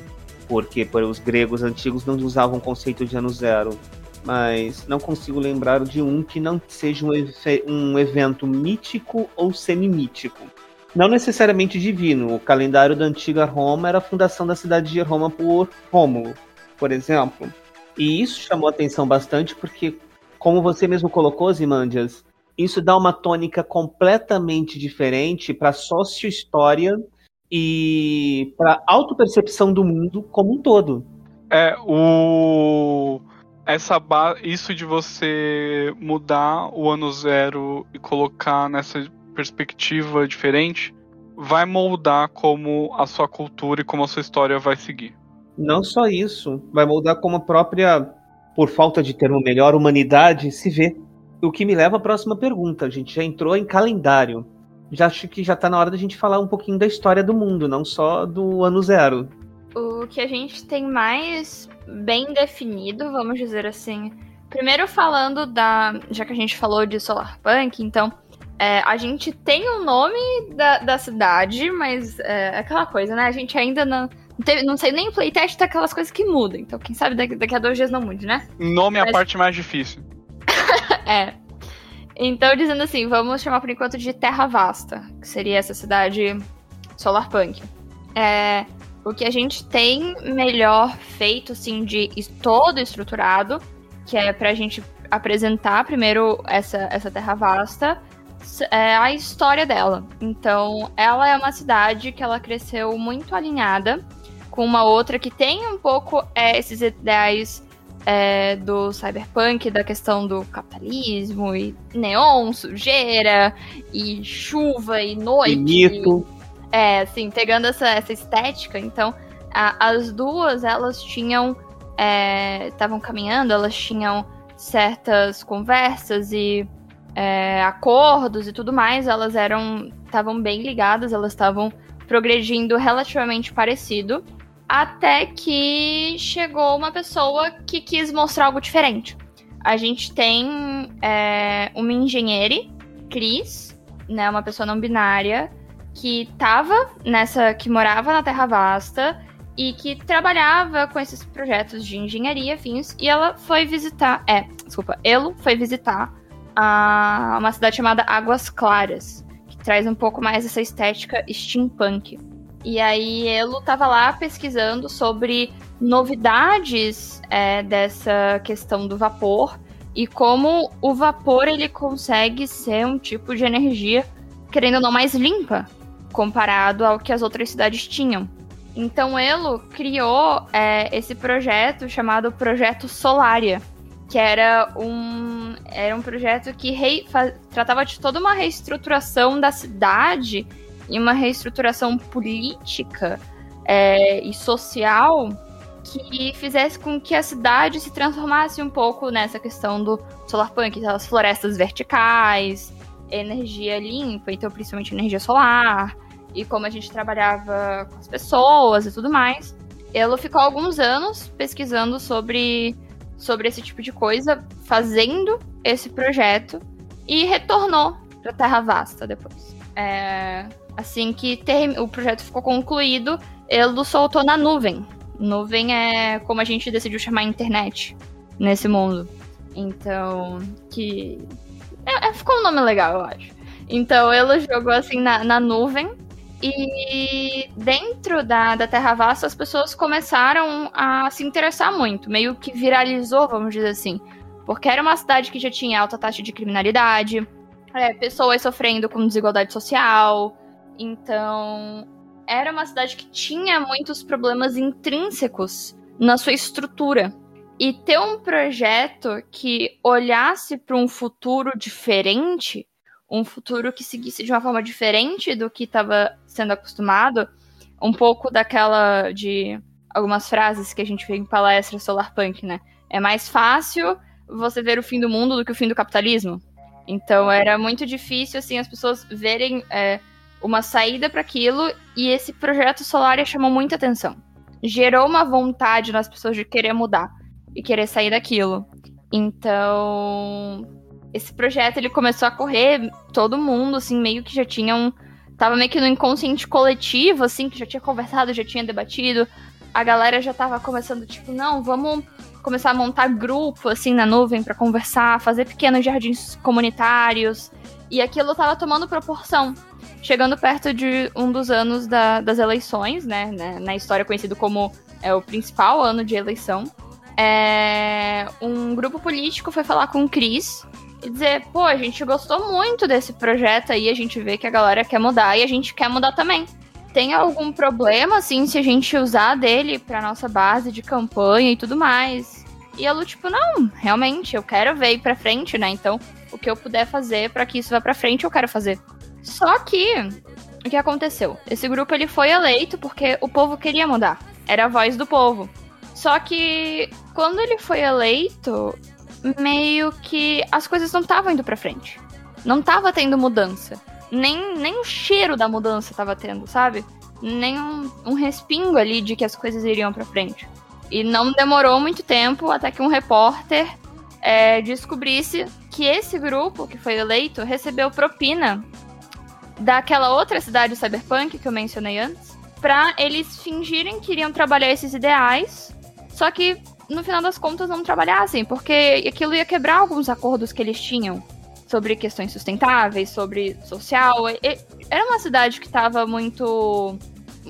S3: porque os gregos antigos não usavam o conceito de ano zero. Mas não consigo lembrar de um que não seja um, um evento mítico ou semimítico. Não necessariamente divino. O calendário da antiga Roma era a fundação da cidade de Roma por Rômulo, por exemplo. E isso chamou atenção bastante porque, como você mesmo colocou, Zimandias, isso dá uma tônica completamente diferente para a sócio-história e para autopercepção do mundo como um todo.
S4: É, o essa ba... isso de você mudar o ano zero e colocar nessa perspectiva diferente vai moldar como a sua cultura e como a sua história vai seguir.
S3: Não só isso, vai moldar como a própria, por falta de termo melhor, humanidade se vê. O que me leva à próxima pergunta. A gente já entrou em calendário já acho que já tá na hora da gente falar um pouquinho da história do mundo, não só do ano zero.
S5: O que a gente tem mais bem definido, vamos dizer assim. Primeiro falando da. Já que a gente falou de Solarpunk, então. É, a gente tem o um nome da, da cidade, mas é, é aquela coisa, né? A gente ainda não. Não, teve, não sei nem o playtest daquelas coisas que mudam. Então, quem sabe daqui, daqui a dois dias não mude, né?
S4: Nome é a parte mais difícil. [laughs]
S5: é. Então, dizendo assim, vamos chamar por enquanto de Terra Vasta, que seria essa cidade Solarpunk. É, o que a gente tem melhor feito, assim, de todo estruturado, que é pra gente apresentar primeiro essa, essa Terra Vasta, é a história dela. Então, ela é uma cidade que ela cresceu muito alinhada com uma outra que tem um pouco é, esses ideais é, do cyberpunk, da questão do capitalismo e neon, sujeira e chuva e noite.
S3: Bonito.
S5: É, assim, pegando essa, essa estética. Então, a, as duas, elas tinham. Estavam é, caminhando, elas tinham certas conversas e é, acordos e tudo mais. Elas eram. estavam bem ligadas, elas estavam progredindo relativamente parecido até que chegou uma pessoa que quis mostrar algo diferente. A gente tem é, uma engenheira, Cris, né, uma pessoa não binária, que tava nessa. que morava na Terra Vasta e que trabalhava com esses projetos de engenharia fins. E ela foi visitar. É, desculpa, ele foi visitar a, uma cidade chamada Águas Claras, que traz um pouco mais essa estética steampunk. E aí Elo tava lá pesquisando sobre novidades é, dessa questão do vapor e como o vapor ele consegue ser um tipo de energia, querendo ou não, mais limpa comparado ao que as outras cidades tinham. Então Elo criou é, esse projeto chamado Projeto Solaria, que era um, era um projeto que rei, tratava de toda uma reestruturação da cidade e uma reestruturação política é, e social que fizesse com que a cidade se transformasse um pouco nessa questão do solarpunk, as florestas verticais, energia limpa, então principalmente energia solar, e como a gente trabalhava com as pessoas e tudo mais. Ela ficou alguns anos pesquisando sobre, sobre esse tipo de coisa, fazendo esse projeto, e retornou para Terra Vasta depois. É, Assim que o projeto ficou concluído, ele soltou na nuvem. Nuvem é como a gente decidiu chamar a internet nesse mundo. Então, que. É, é, ficou um nome legal, eu acho. Então, ele jogou assim na, na nuvem. E dentro da, da Terra Vasta, as pessoas começaram a se interessar muito. Meio que viralizou, vamos dizer assim. Porque era uma cidade que já tinha alta taxa de criminalidade, é, pessoas sofrendo com desigualdade social. Então, era uma cidade que tinha muitos problemas intrínsecos na sua estrutura. E ter um projeto que olhasse para um futuro diferente, um futuro que seguisse de uma forma diferente do que estava sendo acostumado, um pouco daquela de algumas frases que a gente vê em palestra solarpunk, né? É mais fácil você ver o fim do mundo do que o fim do capitalismo. Então era muito difícil assim as pessoas verem é, uma saída para aquilo e esse projeto solar chamou muita atenção. Gerou uma vontade nas pessoas de querer mudar e querer sair daquilo. Então, esse projeto ele começou a correr, todo mundo assim meio que já tinha um tava meio que no inconsciente coletivo assim, que já tinha conversado, já tinha debatido. A galera já tava começando tipo, não, vamos começar a montar grupo assim na nuvem para conversar, fazer pequenos jardins comunitários. E aquilo tava tomando proporção. Chegando perto de um dos anos da, das eleições, né, né, Na história conhecido como é, o principal ano de eleição. É, um grupo político foi falar com o Cris e dizer: pô, a gente gostou muito desse projeto aí, a gente vê que a galera quer mudar e a gente quer mudar também. Tem algum problema, assim, se a gente usar dele pra nossa base de campanha e tudo mais? E a Lu, tipo, não, realmente, eu quero ver ir pra frente, né? Então, o que eu puder fazer para que isso vá pra frente, eu quero fazer. Só que, o que aconteceu? Esse grupo ele foi eleito porque o povo queria mudar. Era a voz do povo. Só que, quando ele foi eleito, meio que as coisas não estavam indo pra frente. Não tava tendo mudança nem, nem o cheiro da mudança tava tendo, sabe? Nem um, um respingo ali de que as coisas iriam para frente. E não demorou muito tempo até que um repórter é, descobrisse que esse grupo que foi eleito recebeu propina daquela outra cidade cyberpunk que eu mencionei antes, para eles fingirem que iriam trabalhar esses ideais, só que no final das contas não trabalhassem, porque aquilo ia quebrar alguns acordos que eles tinham sobre questões sustentáveis, sobre social. Era uma cidade que estava muito.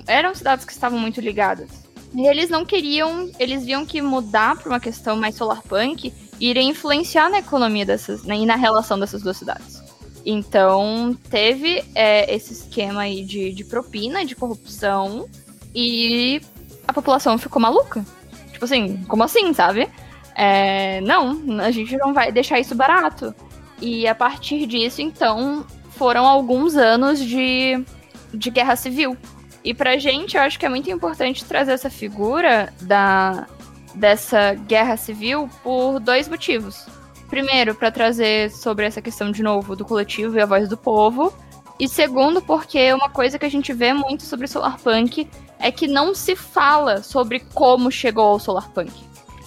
S5: Eram cidades que estavam muito ligadas. E eles não queriam. Eles viam que mudar para uma questão mais solarpunk iria influenciar na economia dessas. Né, e na relação dessas duas cidades. Então, teve é, esse esquema aí de, de propina, de corrupção, e a população ficou maluca. Tipo assim, como assim, sabe? É, não, a gente não vai deixar isso barato. E a partir disso, então, foram alguns anos de, de guerra civil. E pra gente, eu acho que é muito importante trazer essa figura da, dessa guerra civil por dois motivos. Primeiro, para trazer sobre essa questão de novo do coletivo e a voz do povo. E segundo, porque uma coisa que a gente vê muito sobre Solarpunk é que não se fala sobre como chegou ao Solarpunk,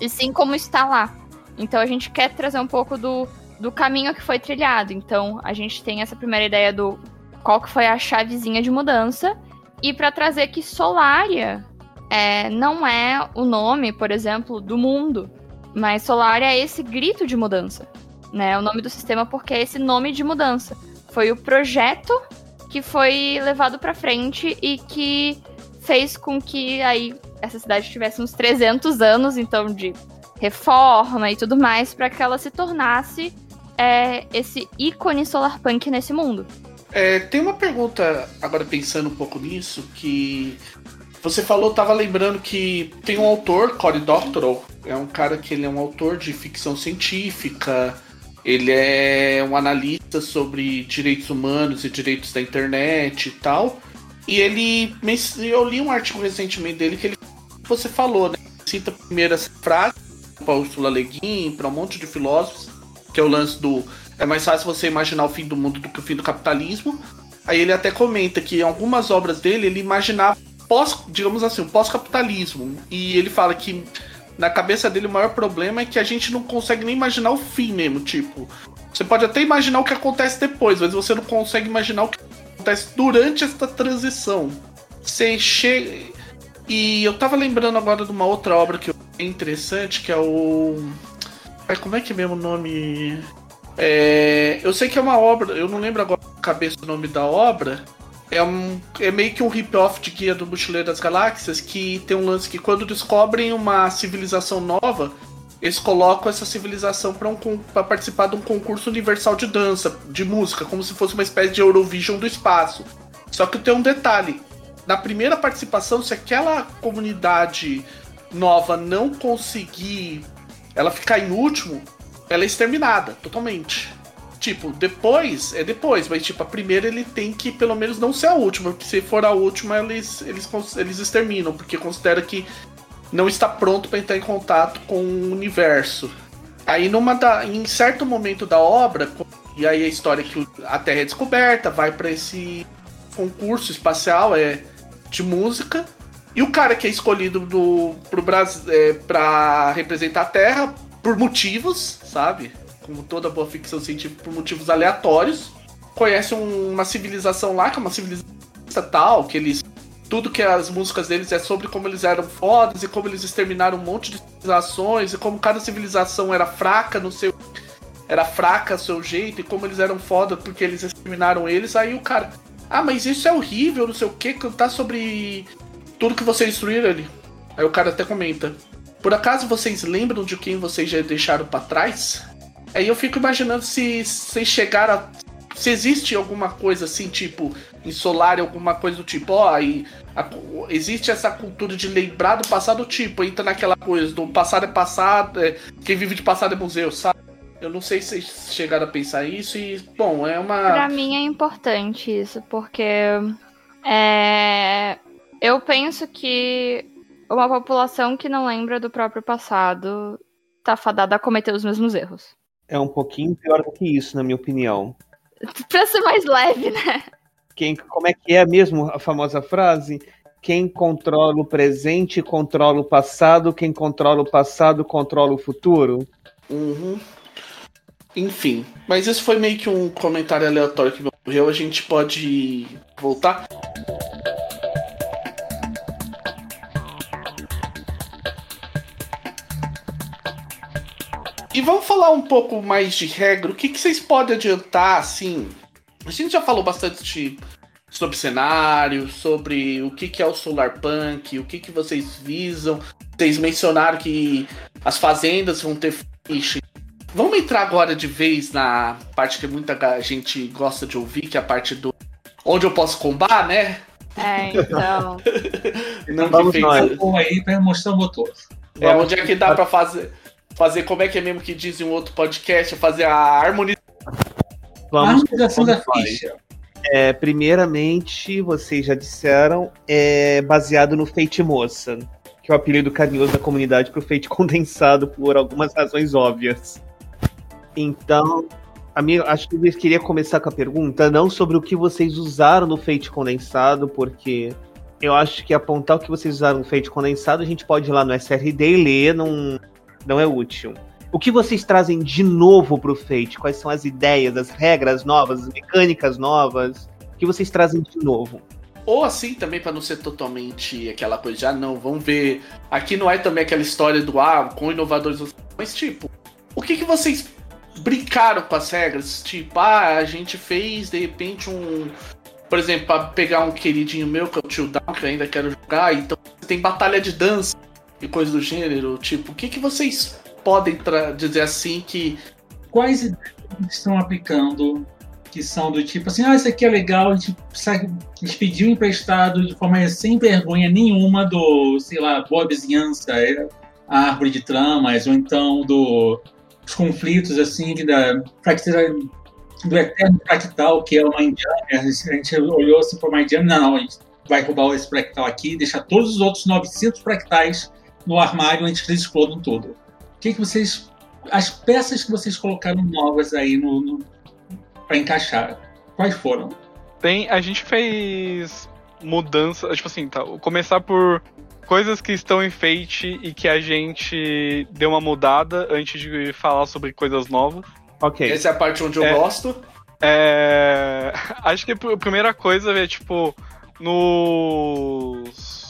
S5: e sim como está lá. Então a gente quer trazer um pouco do do caminho que foi trilhado. Então, a gente tem essa primeira ideia do qual que foi a chavezinha de mudança e para trazer que Solária é, não é o nome, por exemplo, do mundo, mas Solária é esse grito de mudança, né? É o nome do sistema porque é esse nome de mudança. Foi o projeto que foi levado para frente e que fez com que aí essa cidade tivesse uns 300 anos, então, de reforma e tudo mais, para que ela se tornasse é esse ícone solarpunk nesse mundo.
S2: É, tem uma pergunta, agora pensando um pouco nisso, que você falou, tava lembrando que tem um autor, Cory Doctorow, é um cara que ele é um autor de ficção científica, ele é um analista sobre direitos humanos e direitos da internet e tal. E ele, eu li um artigo recentemente dele que ele, você falou, né? Cita primeiro essa frase para Ursula Le Guin, para um monte de filósofos, que é o lance do é mais fácil você imaginar o fim do mundo do que o fim do capitalismo. Aí ele até comenta que em algumas obras dele ele imaginava pós, digamos assim, o pós-capitalismo. E ele fala que na cabeça dele o maior problema é que a gente não consegue nem imaginar o fim mesmo, tipo, você pode até imaginar o que acontece depois, mas você não consegue imaginar o que acontece durante essa transição. Você chega e eu tava lembrando agora de uma outra obra que é interessante, que é o como é que é mesmo o nome? É, eu sei que é uma obra, eu não lembro agora cabeça do nome da obra. É, um, é meio que um rip-off de Guia do Mochileiro das Galáxias, que tem um lance que quando descobrem uma civilização nova, eles colocam essa civilização para um, participar de um concurso universal de dança, de música, como se fosse uma espécie de Eurovision do espaço. Só que tem um detalhe: na primeira participação, se aquela comunidade nova não conseguir ela ficar em último, ela é exterminada totalmente. Tipo, depois, é depois, mas tipo, a primeira ele tem que pelo menos não ser a última, porque se for a última, eles, eles, eles exterminam, porque considera que não está pronto para entrar em contato com o universo. Aí numa da, em certo momento da obra, e aí a história que a Terra é descoberta, vai para esse concurso espacial é de música e o cara que é escolhido do, pro Brasil é, para representar a Terra por motivos, sabe? Como toda boa ficção científica, por motivos aleatórios, conhece um, uma civilização lá, que é uma civilização tal, que eles. Tudo que as músicas deles é sobre como eles eram fodas e como eles exterminaram um monte de civilizações e como cada civilização era fraca no seu. Era fraca a seu jeito e como eles eram foda porque eles exterminaram eles. Aí o cara. Ah, mas isso é horrível, não sei o que, cantar sobre tudo que vocês destruíram ali. Aí o cara até comenta. Por acaso vocês lembram de quem vocês já deixaram para trás? Aí eu fico imaginando se vocês chegaram a. Se existe alguma coisa assim, tipo, em Solar, alguma coisa do tipo, ó, aí a, existe essa cultura de lembrar do passado, tipo, entra naquela coisa do passado é passado, é, quem vive de passado é museu, sabe? Eu não sei se vocês chegaram a pensar isso e, bom, é uma.
S5: Pra mim é importante isso, porque é, eu penso que uma população que não lembra do próprio passado tá fadada a cometer os mesmos erros.
S3: É um pouquinho pior do que isso, na minha opinião.
S5: pra ser mais leve, né?
S3: Quem, como é que é mesmo a famosa frase? Quem controla o presente controla o passado, quem controla o passado controla o futuro.
S2: Uhum. Enfim, mas isso foi meio que um comentário aleatório que me ocorreu. A gente pode voltar? Vamos falar um pouco mais de regra. O que, que vocês podem adiantar, assim? A gente já falou bastante de, sobre cenário, sobre o que, que é o Solar Punk, o que, que vocês visam. Vocês mencionaram que as fazendas vão ter ficha. Vamos entrar agora de vez na parte que muita gente gosta de ouvir, que é a parte do onde eu posso combar, né?
S5: É, então. [laughs]
S1: Não Vamos fez... aí para mostrar o motor.
S2: É, onde é que dá para fazer fazer como é que é mesmo que diz em um outro podcast, fazer a harmonização.
S3: Vamos, harmonização da ficha. É, primeiramente, vocês já disseram, é baseado no Fate Moça, que é o apelido carinhoso da comunidade para o Fate [laughs] condensado por algumas razões óbvias. Então, a minha, acho que eu queria começar com a pergunta, não sobre o que vocês usaram no Fate condensado, porque eu acho que apontar o que vocês usaram no Fate condensado, a gente pode ir lá no SRD e ler, não, não é útil. O que vocês trazem de novo pro Fate? Quais são as ideias, as regras novas, as mecânicas novas? O que vocês trazem de novo?
S2: Ou assim também para não ser totalmente aquela coisa já ah, não, vamos ver. Aqui não é também aquela história do ah, com inovadores, mas tipo, o que que vocês brincaram com as regras? Tipo, ah, a gente fez de repente um, por exemplo, para pegar um queridinho meu que é o Tio Down, que eu ainda quero jogar, então tem batalha de dança e coisas do gênero? Tipo, o que, que vocês podem dizer assim que.
S1: Quais ideias estão aplicando que são do tipo assim, ah, isso aqui é legal, a gente, a gente pediu emprestado de forma sem vergonha nenhuma do, sei lá, Boa Vizinhança, é, a Árvore de Tramas, ou então do, dos conflitos, assim, da do Eterno Fractal, que é uma indiana, a gente olhou assim para uma indiana, não, a gente vai roubar esse fractal aqui, deixar todos os outros 900 fractais no armário antes que eles explodam tudo. O que, que vocês. As peças que vocês colocaram novas aí no, no para encaixar, quais foram?
S4: Tem, a gente fez mudança, tipo assim, tá, começar por coisas que estão em Fate e que a gente deu uma mudada antes de falar sobre coisas novas.
S2: Ok. Essa é a parte onde eu é, gosto.
S4: É, [laughs] acho que a primeira coisa é, tipo, nos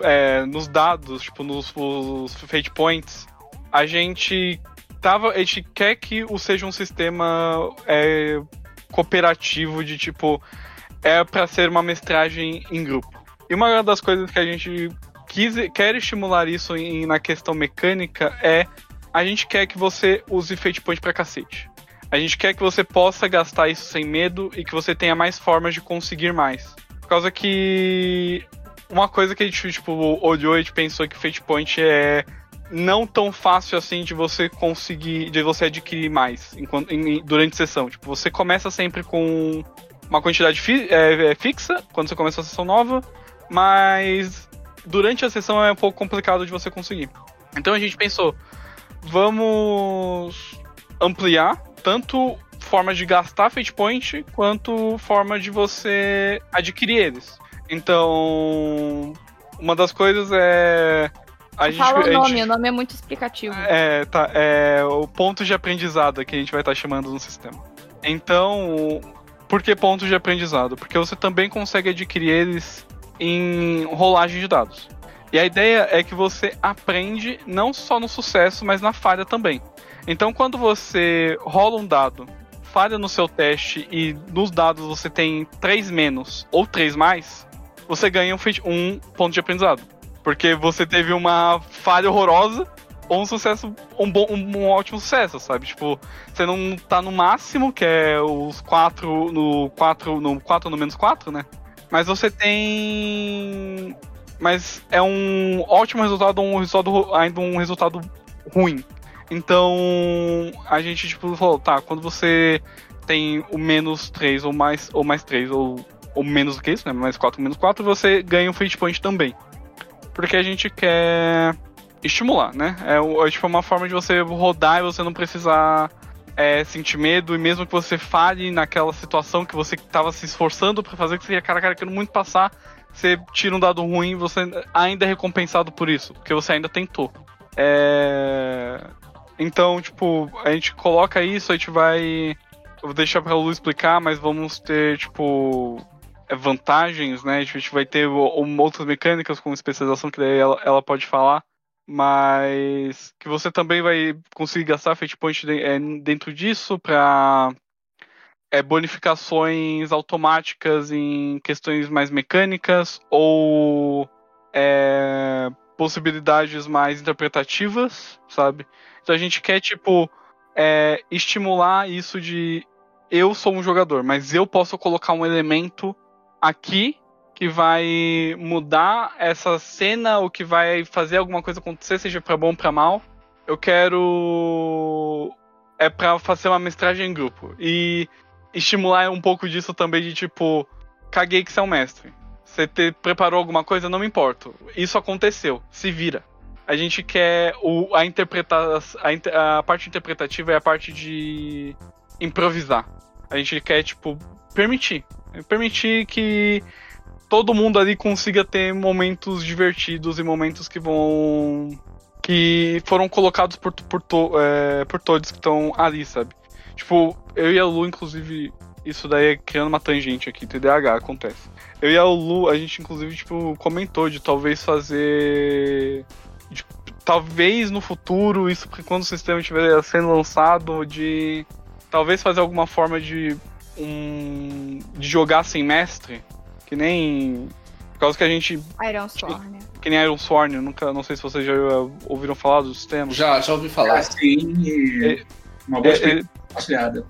S4: é, nos dados, tipo, nos, nos fate points, a gente tava. A gente quer que o seja um sistema é, cooperativo de tipo. É para ser uma mestragem em grupo. E uma das coisas que a gente quis, quer estimular isso em, na questão mecânica é a gente quer que você use Fate Point pra cacete. A gente quer que você possa gastar isso sem medo e que você tenha mais formas de conseguir mais. Por causa que uma coisa que a gente, tipo, olhou e pensou que Fate Point é não tão fácil assim de você conseguir, de você adquirir mais enquanto, em, durante a sessão. Tipo, você começa sempre com uma quantidade fi, é, é, fixa quando você começa a sessão nova, mas durante a sessão é um pouco complicado de você conseguir. Então a gente pensou, vamos ampliar tanto forma de gastar Fate Point quanto forma de você adquirir eles. Então, uma das coisas é
S5: a gente, Fala o nome, gente, o nome é muito explicativo.
S4: É, tá. É o ponto de aprendizado que a gente vai estar chamando no sistema. Então, por que pontos de aprendizado? Porque você também consegue adquirir eles em rolagem de dados. E a ideia é que você aprende não só no sucesso, mas na falha também. Então, quando você rola um dado, falha no seu teste e nos dados você tem 3 menos ou 3 mais, você ganha um, um ponto de aprendizado. Porque você teve uma falha horrorosa ou um sucesso, um, bom, um, ótimo sucesso, sabe? Tipo, você não tá no máximo, que é os 4 no 4 no 4 no menos 4, né? Mas você tem mas é um ótimo resultado, um resultado ainda um resultado ruim. Então, a gente tipo falou, tá, quando você tem o menos 3 ou mais ou mais 3 ou, ou menos do que isso, né? Mais 4 menos 4, você ganha um fate point também porque a gente quer estimular, né? É, é tipo uma forma de você rodar e você não precisar é, sentir medo, e mesmo que você falhe naquela situação que você estava se esforçando para fazer, que você ia cara, cara, querendo muito passar, você tira um dado ruim, você ainda é recompensado por isso, porque você ainda tentou. É... Então, tipo, a gente coloca isso, a gente vai. Eu vou deixar pra Lu explicar, mas vamos ter, tipo, vantagens, né? A gente vai ter outras mecânicas com especialização que daí ela, ela pode falar, mas que você também vai conseguir gastar Fate Point é, dentro disso para é, bonificações automáticas em questões mais mecânicas ou é, possibilidades mais interpretativas, sabe? Então a gente quer, tipo, é, estimular isso de eu sou um jogador, mas eu posso colocar um elemento aqui que vai mudar essa cena ou que vai fazer alguma coisa acontecer, seja para bom ou para mal. Eu quero é para fazer uma mestragem em grupo e estimular um pouco disso também de tipo, caguei que você é um mestre. Você te, preparou alguma coisa, não me importo. Isso aconteceu, se vira. A gente quer o, a interpretar a, a parte interpretativa é a parte de improvisar. A gente quer tipo permitir permitir que todo mundo ali consiga ter momentos divertidos e momentos que vão. que foram colocados por, por, to, é, por todos que estão ali, sabe? Tipo, eu e a Lu, inclusive, isso daí é criando uma tangente aqui, TDAH acontece. Eu e a Lu, a gente inclusive, tipo, comentou de talvez fazer. De, talvez no futuro, isso quando o sistema estiver sendo lançado, de talvez fazer alguma forma de um. de jogar sem mestre, que nem. Por causa que a gente.
S5: Iron Sworn.
S4: Que nem Iron Sworn, nunca, não sei se vocês já ouviram falar do sistema.
S2: Já, já ouvi falar. Ah,
S1: sim, é, uma boa é, compartilhada.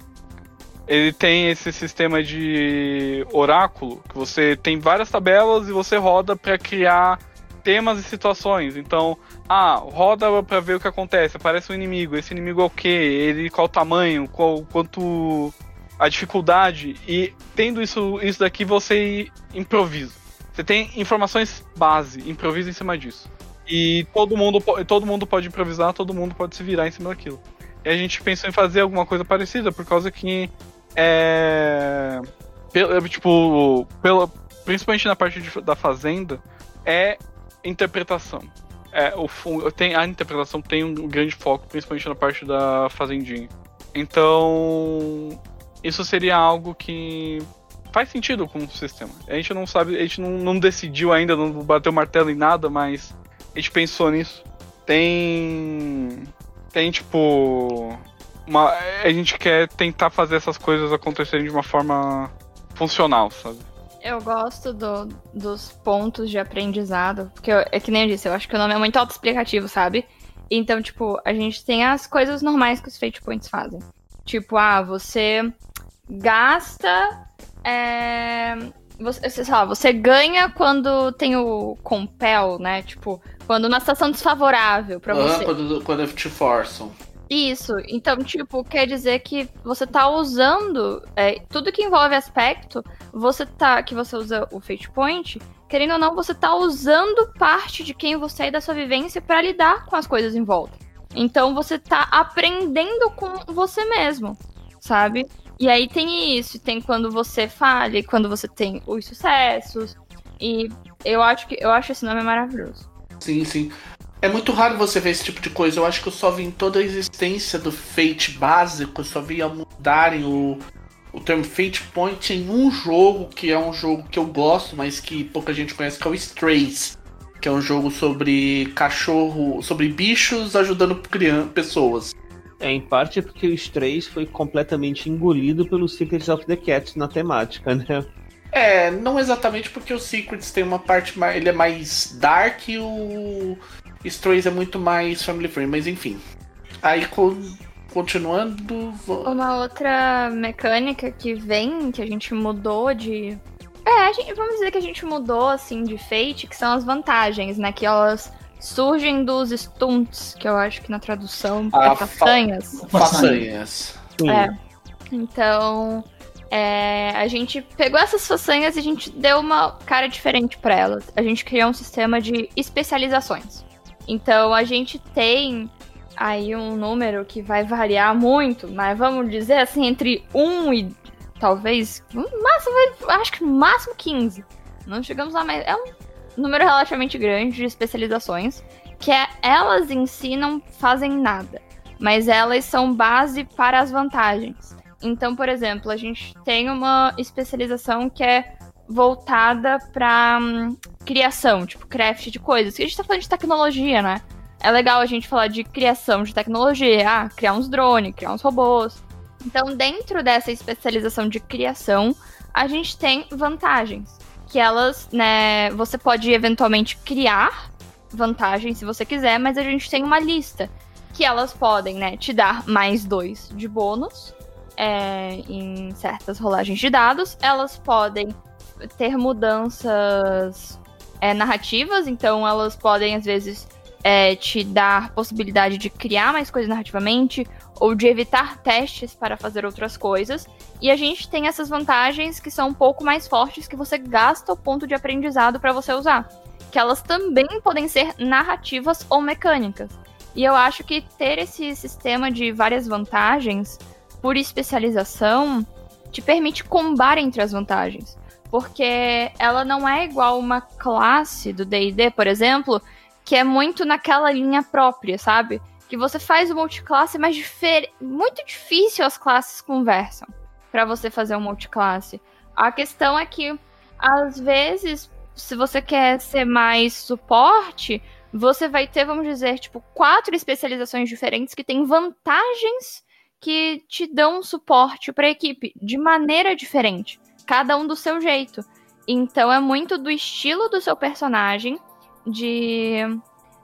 S4: Ele tem esse sistema de oráculo, que você tem várias tabelas e você roda para criar temas e situações. Então, ah, roda para ver o que acontece. Aparece um inimigo. Esse inimigo é o quê? Ele qual o tamanho? Qual quanto a dificuldade e tendo isso, isso daqui você improvisa. Você tem informações base, improvisa em cima disso. E todo mundo, todo mundo pode improvisar, todo mundo pode se virar em cima daquilo. E a gente pensou em fazer alguma coisa parecida, por causa que é. Tipo, pela, principalmente na parte de, da fazenda, é interpretação. É, o, tem, a interpretação tem um grande foco, principalmente na parte da fazendinha. Então, isso seria algo que faz sentido com o sistema. A gente não sabe, a gente não, não decidiu ainda, não bateu martelo em nada, mas a gente pensou nisso. Tem. Tem tipo. Uma, a gente quer tentar fazer essas coisas acontecerem de uma forma funcional, sabe?
S5: Eu gosto do, dos pontos de aprendizado, porque eu, é que nem eu disse, eu acho que o nome é muito autoexplicativo, sabe? Então, tipo, a gente tem as coisas normais que os Fate Points fazem. Tipo, ah, você gasta. É, você, sei lá, você ganha quando tem o compel, né? Tipo, quando uma situação desfavorável para você.
S2: Quando, quando te forçam.
S5: Isso, então, tipo, quer dizer que você tá usando é, tudo que envolve aspecto, você tá. Que você usa o Fate Point, querendo ou não, você tá usando parte de quem você é e da sua vivência para lidar com as coisas em volta. Então você tá aprendendo com você mesmo, sabe? E aí tem isso, tem quando você falha, quando você tem os sucessos. E eu acho que eu acho esse nome maravilhoso.
S2: Sim, sim. É muito raro você ver esse tipo de coisa. Eu acho que eu só vi em toda a existência do Fate básico, eu só via mudarem o, o termo Fate Point em um jogo, que é um jogo que eu gosto, mas que pouca gente conhece, que é o Strays. Que é um jogo sobre cachorro, sobre bichos ajudando pessoas.
S3: É, em parte porque o Strays foi completamente engolido pelo Secrets of the Cat na temática, né?
S2: É, não exatamente porque o Secrets tem uma parte mais. Ele é mais dark e o Strays é muito mais family friendly, mas enfim. Aí continuando.
S5: Uma outra mecânica que vem, que a gente mudou de. É, gente, vamos dizer que a gente mudou assim de Fate, que são as vantagens, né? Que elas surgem dos stunts, que eu acho que na tradução
S2: ah,
S5: é façanhas.
S2: Fa façanhas.
S5: É. Então. É, a gente pegou essas façanhas e a gente deu uma cara diferente para elas. A gente criou um sistema de especializações. Então a gente tem aí um número que vai variar muito, mas vamos dizer assim, entre 1 e talvez. Máximo, acho que máximo 15. Não chegamos lá, mas é um número relativamente grande de especializações. Que é, elas em si não fazem nada. Mas elas são base para as vantagens. Então, por exemplo, a gente tem uma especialização que é voltada para hum, criação, tipo craft de coisas. Que a gente tá falando de tecnologia, né? É legal a gente falar de criação de tecnologia, ah, criar uns drones, criar uns robôs. Então, dentro dessa especialização de criação, a gente tem vantagens. Que elas, né, você pode eventualmente criar vantagens se você quiser, mas a gente tem uma lista que elas podem, né, te dar mais dois de bônus é, em certas rolagens de dados. Elas podem ter mudanças é, narrativas, então elas podem, às vezes, é, te dar possibilidade de criar mais coisas narrativamente ou de evitar testes para fazer outras coisas. E a gente tem essas vantagens que são um pouco mais fortes que você gasta o ponto de aprendizado para você usar. Que elas também podem ser narrativas ou mecânicas. E eu acho que ter esse sistema de várias vantagens por especialização te permite combar entre as vantagens porque ela não é igual uma classe do D&D, por exemplo, que é muito naquela linha própria, sabe? Que você faz o multiclasse, mas difer... muito difícil as classes conversam para você fazer um multiclasse. A questão é que às vezes, se você quer ser mais suporte, você vai ter, vamos dizer, tipo, quatro especializações diferentes que têm vantagens que te dão suporte para a equipe de maneira diferente cada um do seu jeito. Então é muito do estilo do seu personagem, de.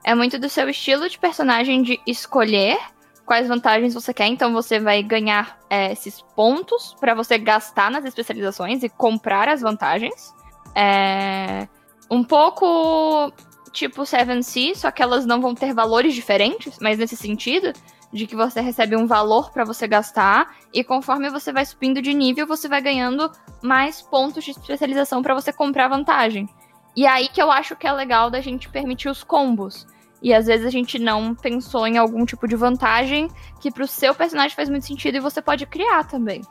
S5: É muito do seu estilo de personagem de escolher quais vantagens você quer. Então você vai ganhar é, esses pontos para você gastar nas especializações e comprar as vantagens. É, um pouco tipo Seven Sea, só que elas não vão ter valores diferentes, mas nesse sentido, de que você recebe um valor para você gastar e conforme você vai subindo de nível, você vai ganhando mais pontos de especialização para você comprar vantagem. E aí que eu acho que é legal da gente permitir os combos. E às vezes a gente não pensou em algum tipo de vantagem que pro seu personagem faz muito sentido e você pode criar também.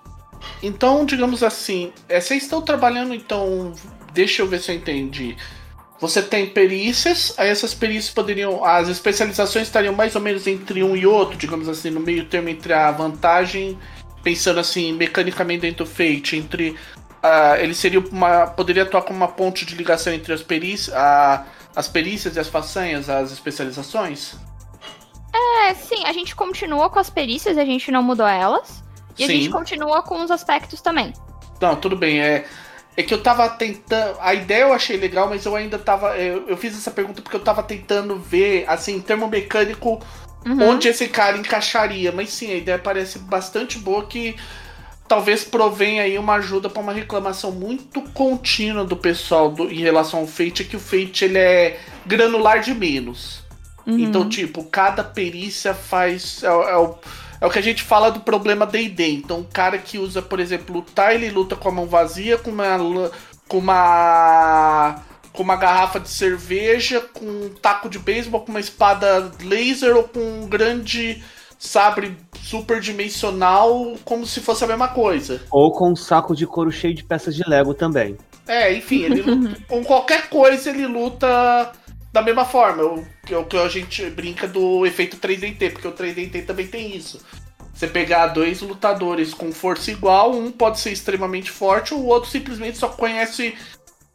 S2: Então, digamos assim, é, vocês estão trabalhando, então. Deixa eu ver se eu entendi. Você tem perícias, aí essas perícias poderiam. As especializações estariam mais ou menos entre um e outro, digamos assim, no meio termo entre a vantagem, pensando assim, mecanicamente dentro do Fate, entre. Uh, ele seria uma. Poderia atuar como uma ponte de ligação entre as perícias. Uh, as perícias e as façanhas, as especializações?
S5: É, sim, a gente continua com as perícias, a gente não mudou elas. E sim. a gente continua com os aspectos também.
S2: Não, tudo bem. É, é que eu tava tentando. A ideia eu achei legal, mas eu ainda tava. Eu, eu fiz essa pergunta porque eu tava tentando ver, assim, em termo mecânico,
S5: Uhum.
S2: onde esse cara encaixaria. Mas sim, a ideia parece bastante boa que talvez provenha aí uma ajuda para uma reclamação muito contínua do pessoal do, em relação ao Fate, é que o Fate ele é granular de menos.
S5: Uhum.
S2: Então, tipo, cada perícia faz. É, o- é o, é o que a gente fala do problema DD. Então, o cara que usa, por exemplo, lutar, ele luta com a mão vazia, com uma. com uma. com uma garrafa de cerveja, com um taco de beisebol, com uma espada laser ou com um grande sabre superdimensional, como se fosse a mesma coisa.
S3: Ou com um saco de couro cheio de peças de Lego também.
S2: É, enfim, ele [laughs] com qualquer coisa ele luta da mesma forma. O que o que a gente brinca do efeito 3DT, porque o 3DT também tem isso. Você pegar dois lutadores com força igual, um pode ser extremamente forte, o outro simplesmente só conhece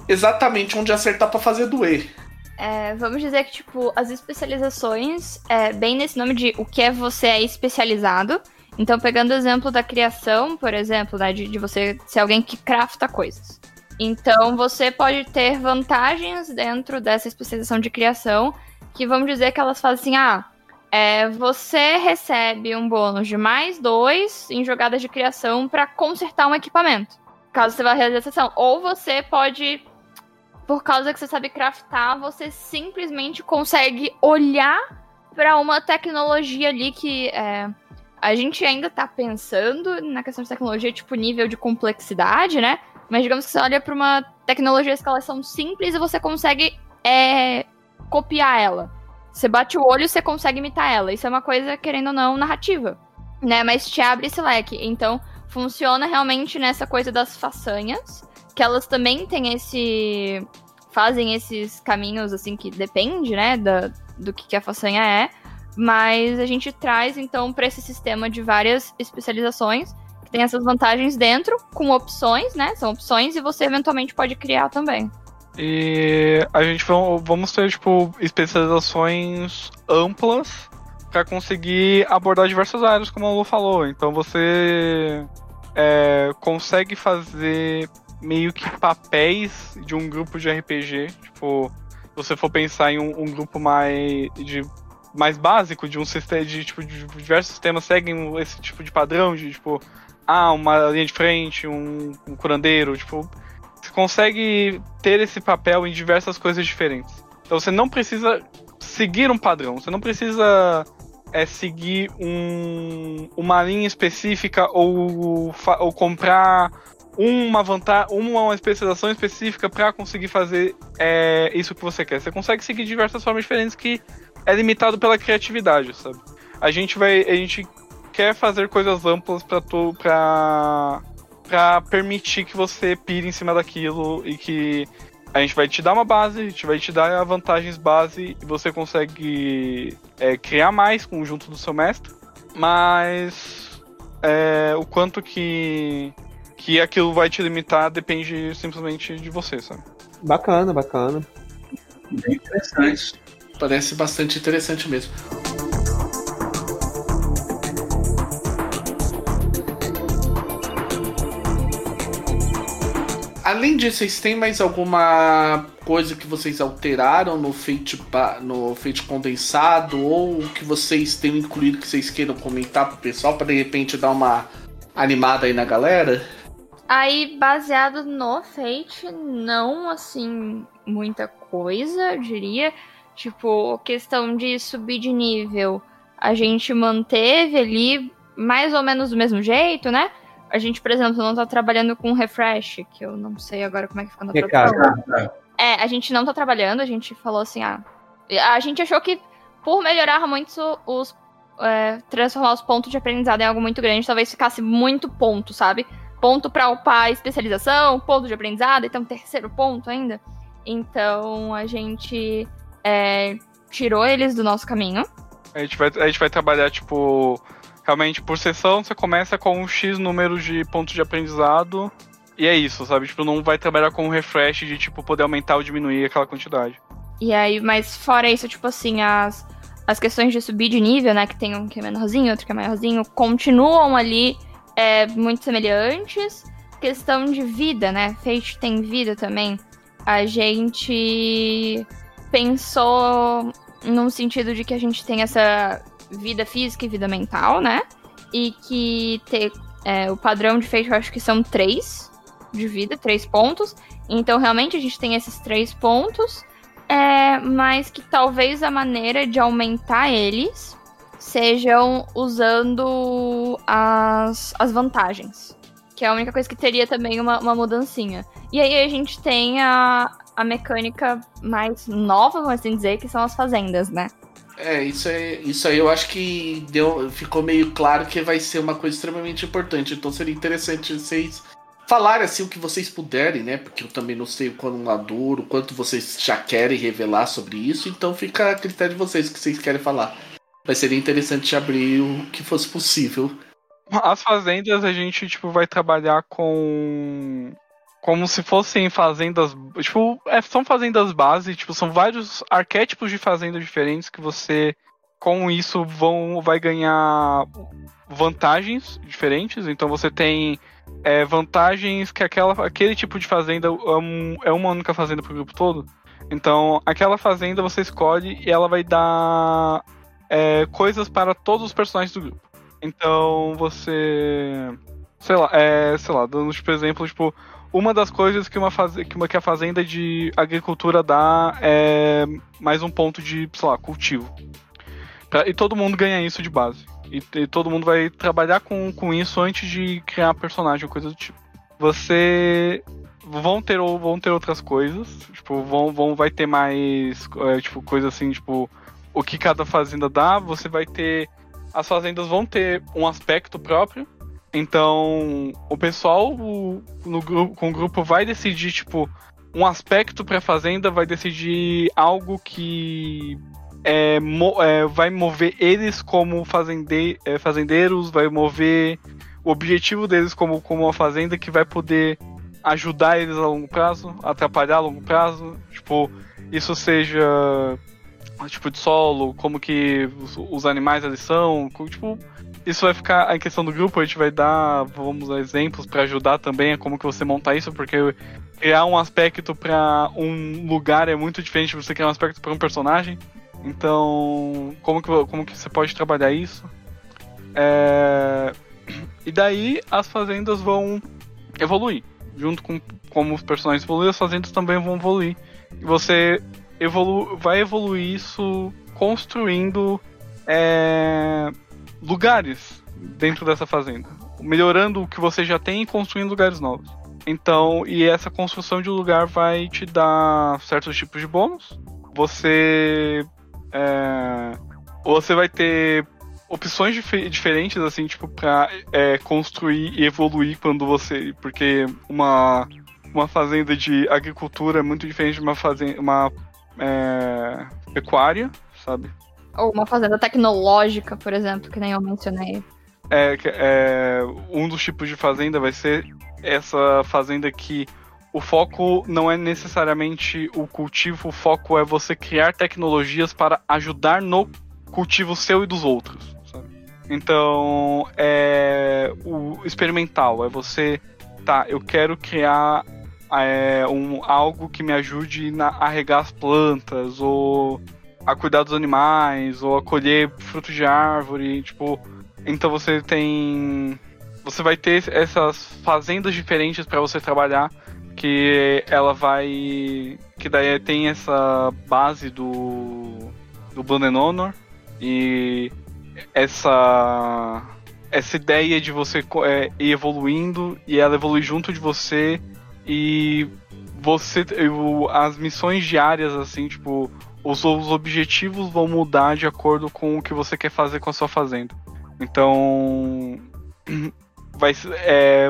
S2: exatamente onde acertar pra fazer doer.
S5: É, vamos dizer que, tipo, as especializações, é, bem nesse nome de o que é você é especializado. Então, pegando o exemplo da criação, por exemplo, né, de, de você ser alguém que crafta coisas. Então, você pode ter vantagens dentro dessa especialização de criação, que vamos dizer que elas fazem assim, ah, é, você recebe um bônus de mais dois em jogadas de criação para consertar um equipamento, caso você vá realizar a sessão. Ou você pode por causa que você sabe craftar, você simplesmente consegue olhar para uma tecnologia ali que é, a gente ainda tá pensando na questão de tecnologia, tipo nível de complexidade, né? Mas digamos que você olha para uma tecnologia de escalação simples e você consegue é, copiar ela. Você bate o olho e você consegue imitar ela. Isso é uma coisa, querendo ou não, narrativa. Né? Mas te abre esse leque. Então, funciona realmente nessa coisa das façanhas que elas também têm esse. fazem esses caminhos, assim, que depende, né, da, do que, que a façanha é. Mas a gente traz, então, para esse sistema de várias especializações, que tem essas vantagens dentro, com opções, né? São opções, e você eventualmente pode criar também.
S4: E a gente va- vamos ter, tipo, especializações amplas para conseguir abordar diversas áreas, como a Lu falou. Então você é, consegue fazer meio que papéis de um grupo de RPG. Tipo, se você for pensar em um, um grupo mais, de, mais básico, de um sistema, de, tipo, de diversos sistemas seguem esse tipo de padrão, de tipo, ah, uma linha de frente, um, um curandeiro, tipo, você consegue ter esse papel em diversas coisas diferentes. Então você não precisa seguir um padrão, você não precisa é, seguir um, uma linha específica ou, ou comprar uma vantagem, uma especialização específica para conseguir fazer é, isso que você quer. Você consegue seguir diversas formas diferentes que é limitado pela criatividade, sabe? A gente vai, a gente quer fazer coisas amplas para tu, para para permitir que você pire em cima daquilo e que a gente vai te dar uma base, a gente vai te dar vantagens base e você consegue é, criar mais com o junto do seu mestre, mas é, o quanto que que aquilo vai te limitar depende simplesmente de você, sabe?
S3: Bacana, bacana.
S1: Bem interessante.
S2: Parece bastante interessante mesmo. Além disso, vocês têm mais alguma coisa que vocês alteraram no Fate, ba- no Fate condensado ou que vocês tenham incluído que vocês queiram comentar pro pessoal para de repente dar uma animada aí na galera?
S5: Aí, baseado no Fate, não assim, muita coisa, eu diria. Tipo, questão de subir de nível, a gente manteve ali mais ou menos do mesmo jeito, né? A gente, por exemplo, não tá trabalhando com refresh, que eu não sei agora como é que fica na tradução. É, a gente não tá trabalhando, a gente falou assim, ah. A gente achou que por melhorar muito os. é, transformar os pontos de aprendizado em algo muito grande, talvez ficasse muito ponto, sabe? Ponto pra upar especialização, ponto de aprendizado, então terceiro ponto ainda. Então a gente é, tirou eles do nosso caminho.
S4: A gente vai, a gente vai trabalhar, tipo, realmente por sessão, você começa com um X número de pontos de aprendizado. E é isso, sabe? Tipo, não vai trabalhar com um refresh de, tipo, poder aumentar ou diminuir aquela quantidade.
S5: E aí, mas fora isso, tipo assim, as, as questões de subir de nível, né? Que tem um que é menorzinho, outro que é maiorzinho, continuam ali é, muito semelhantes. Questão de vida, né? Fate tem vida também. A gente pensou num sentido de que a gente tem essa vida física e vida mental, né? E que ter é, o padrão de feito, eu acho que são três de vida, três pontos. Então, realmente, a gente tem esses três pontos. É, mas que talvez a maneira de aumentar eles sejam usando as, as vantagens. Que é a única coisa que teria também uma, uma mudancinha. E aí a gente tem a, a mecânica mais nova, vamos assim dizer, que são as fazendas, né?
S2: É, isso aí, isso aí eu acho que deu, ficou meio claro que vai ser uma coisa extremamente importante. Então seria interessante vocês falarem assim o que vocês puderem, né? Porque eu também não sei o quanto maduro, o quanto vocês já querem revelar sobre isso. Então fica a critério de vocês o que vocês querem falar. Mas seria interessante abrir o que fosse possível.
S4: As fazendas a gente tipo vai trabalhar com como se fossem fazendas, tipo, é, são fazendas base, tipo, são vários arquétipos de fazendas diferentes que você com isso vão vai ganhar vantagens diferentes. Então você tem é, vantagens que aquela, aquele tipo de fazenda é, um, é uma única fazenda para o grupo todo. Então aquela fazenda você escolhe e ela vai dar é, coisas para todos os personagens do grupo. Então você. Sei lá, é, sei lá, dando tipo exemplo, tipo, uma das coisas que uma, faz... que, uma que a fazenda de agricultura dá é mais um ponto de, sei lá, cultivo. Pra... E todo mundo ganha isso de base. E, e, todo mundo vai trabalhar com, com isso antes de criar personagem ou coisa do tipo. Você vão ter vão ter outras coisas, tipo, vão, vão vai ter mais é, tipo coisa assim, tipo, o que cada fazenda dá, você vai ter as fazendas vão ter um aspecto próprio. Então, o pessoal no grupo, com o grupo vai decidir, tipo, um aspecto para a fazenda, vai decidir algo que é, mo, é, vai mover eles como fazende, é, fazendeiros, vai mover o objetivo deles como, como uma fazenda que vai poder ajudar eles a longo prazo, atrapalhar a longo prazo. Tipo, isso seja tipo de solo, como que os, os animais ali são, tipo, isso vai ficar em questão do grupo, a gente vai dar, vamos dar exemplos para ajudar também a como que você montar isso, porque criar um aspecto para um lugar é muito diferente de você criar um aspecto para um personagem. Então, como que, como que você pode trabalhar isso? É... E daí as fazendas vão evoluir. Junto com como os personagens evoluem, as fazendas também vão evoluir. E você evolu vai evoluir isso construindo é, lugares dentro dessa fazenda. Melhorando o que você já tem e construindo lugares novos. Então, e essa construção de lugar vai te dar certos tipos de bônus. Você. É, você vai ter opções dif diferentes, assim, tipo, pra é, construir e evoluir quando você. Porque uma, uma fazenda de agricultura é muito diferente de uma, fazenda, uma é, pecuária, sabe?
S5: Ou uma fazenda tecnológica, por exemplo, que nem eu mencionei.
S4: É, é, um dos tipos de fazenda vai ser essa fazenda que o foco não é necessariamente o cultivo, o foco é você criar tecnologias para ajudar no cultivo seu e dos outros. Sabe? Então, é o experimental, é você, tá, eu quero criar é, um, algo que me ajude na, a regar as plantas, ou a cuidar dos animais, ou a colher frutos de árvore, tipo. Então você tem. Você vai ter essas fazendas diferentes para você trabalhar, que ela vai. Que daí tem essa base do. do Blood Honor. E essa. Essa ideia de você é, ir evoluindo e ela evoluir junto de você e você. As missões diárias, assim, tipo. Os, os objetivos vão mudar de acordo com o que você quer fazer com a sua fazenda. Então. [clears throat] Vai é,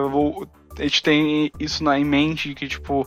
S4: a gente tem isso na, em mente que, tipo,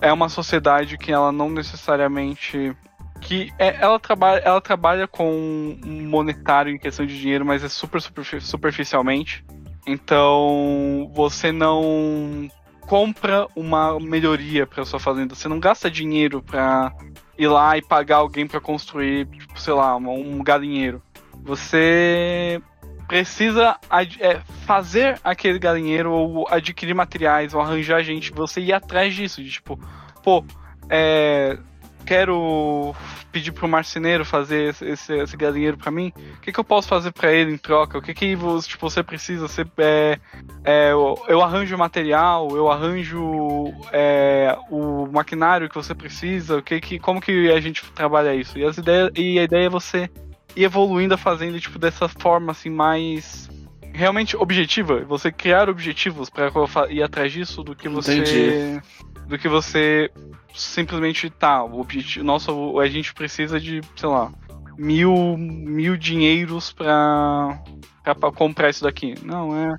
S4: é uma sociedade que ela não necessariamente. que é, ela, trabalha, ela trabalha com monetário em questão de dinheiro, mas é super, super superficialmente. Então você não compra uma melhoria para sua fazenda. Você não gasta dinheiro para ir lá e pagar alguém para construir, tipo, sei lá, um galinheiro. Você precisa é, fazer aquele galinheiro ou adquirir materiais ou arranjar gente, você ir atrás disso, de, tipo, pô, é, quero pedir pro marceneiro fazer esse, esse galinheiro para mim, o que, que eu posso fazer para ele em troca? O que, que tipo, você precisa? Você, é, é, eu arranjo o material, eu arranjo é, o maquinário que você precisa, o que, que, como que a gente trabalha isso? E, as ideias, e a ideia é você ir evoluindo a fazenda tipo, dessa forma assim mais realmente objetiva, você criar objetivos para ir atrás disso do que você Entendi. Do que você simplesmente tá, o objetivo, nossa, a gente precisa de, sei lá, mil, mil dinheiros pra, pra, pra comprar isso daqui. Não, é.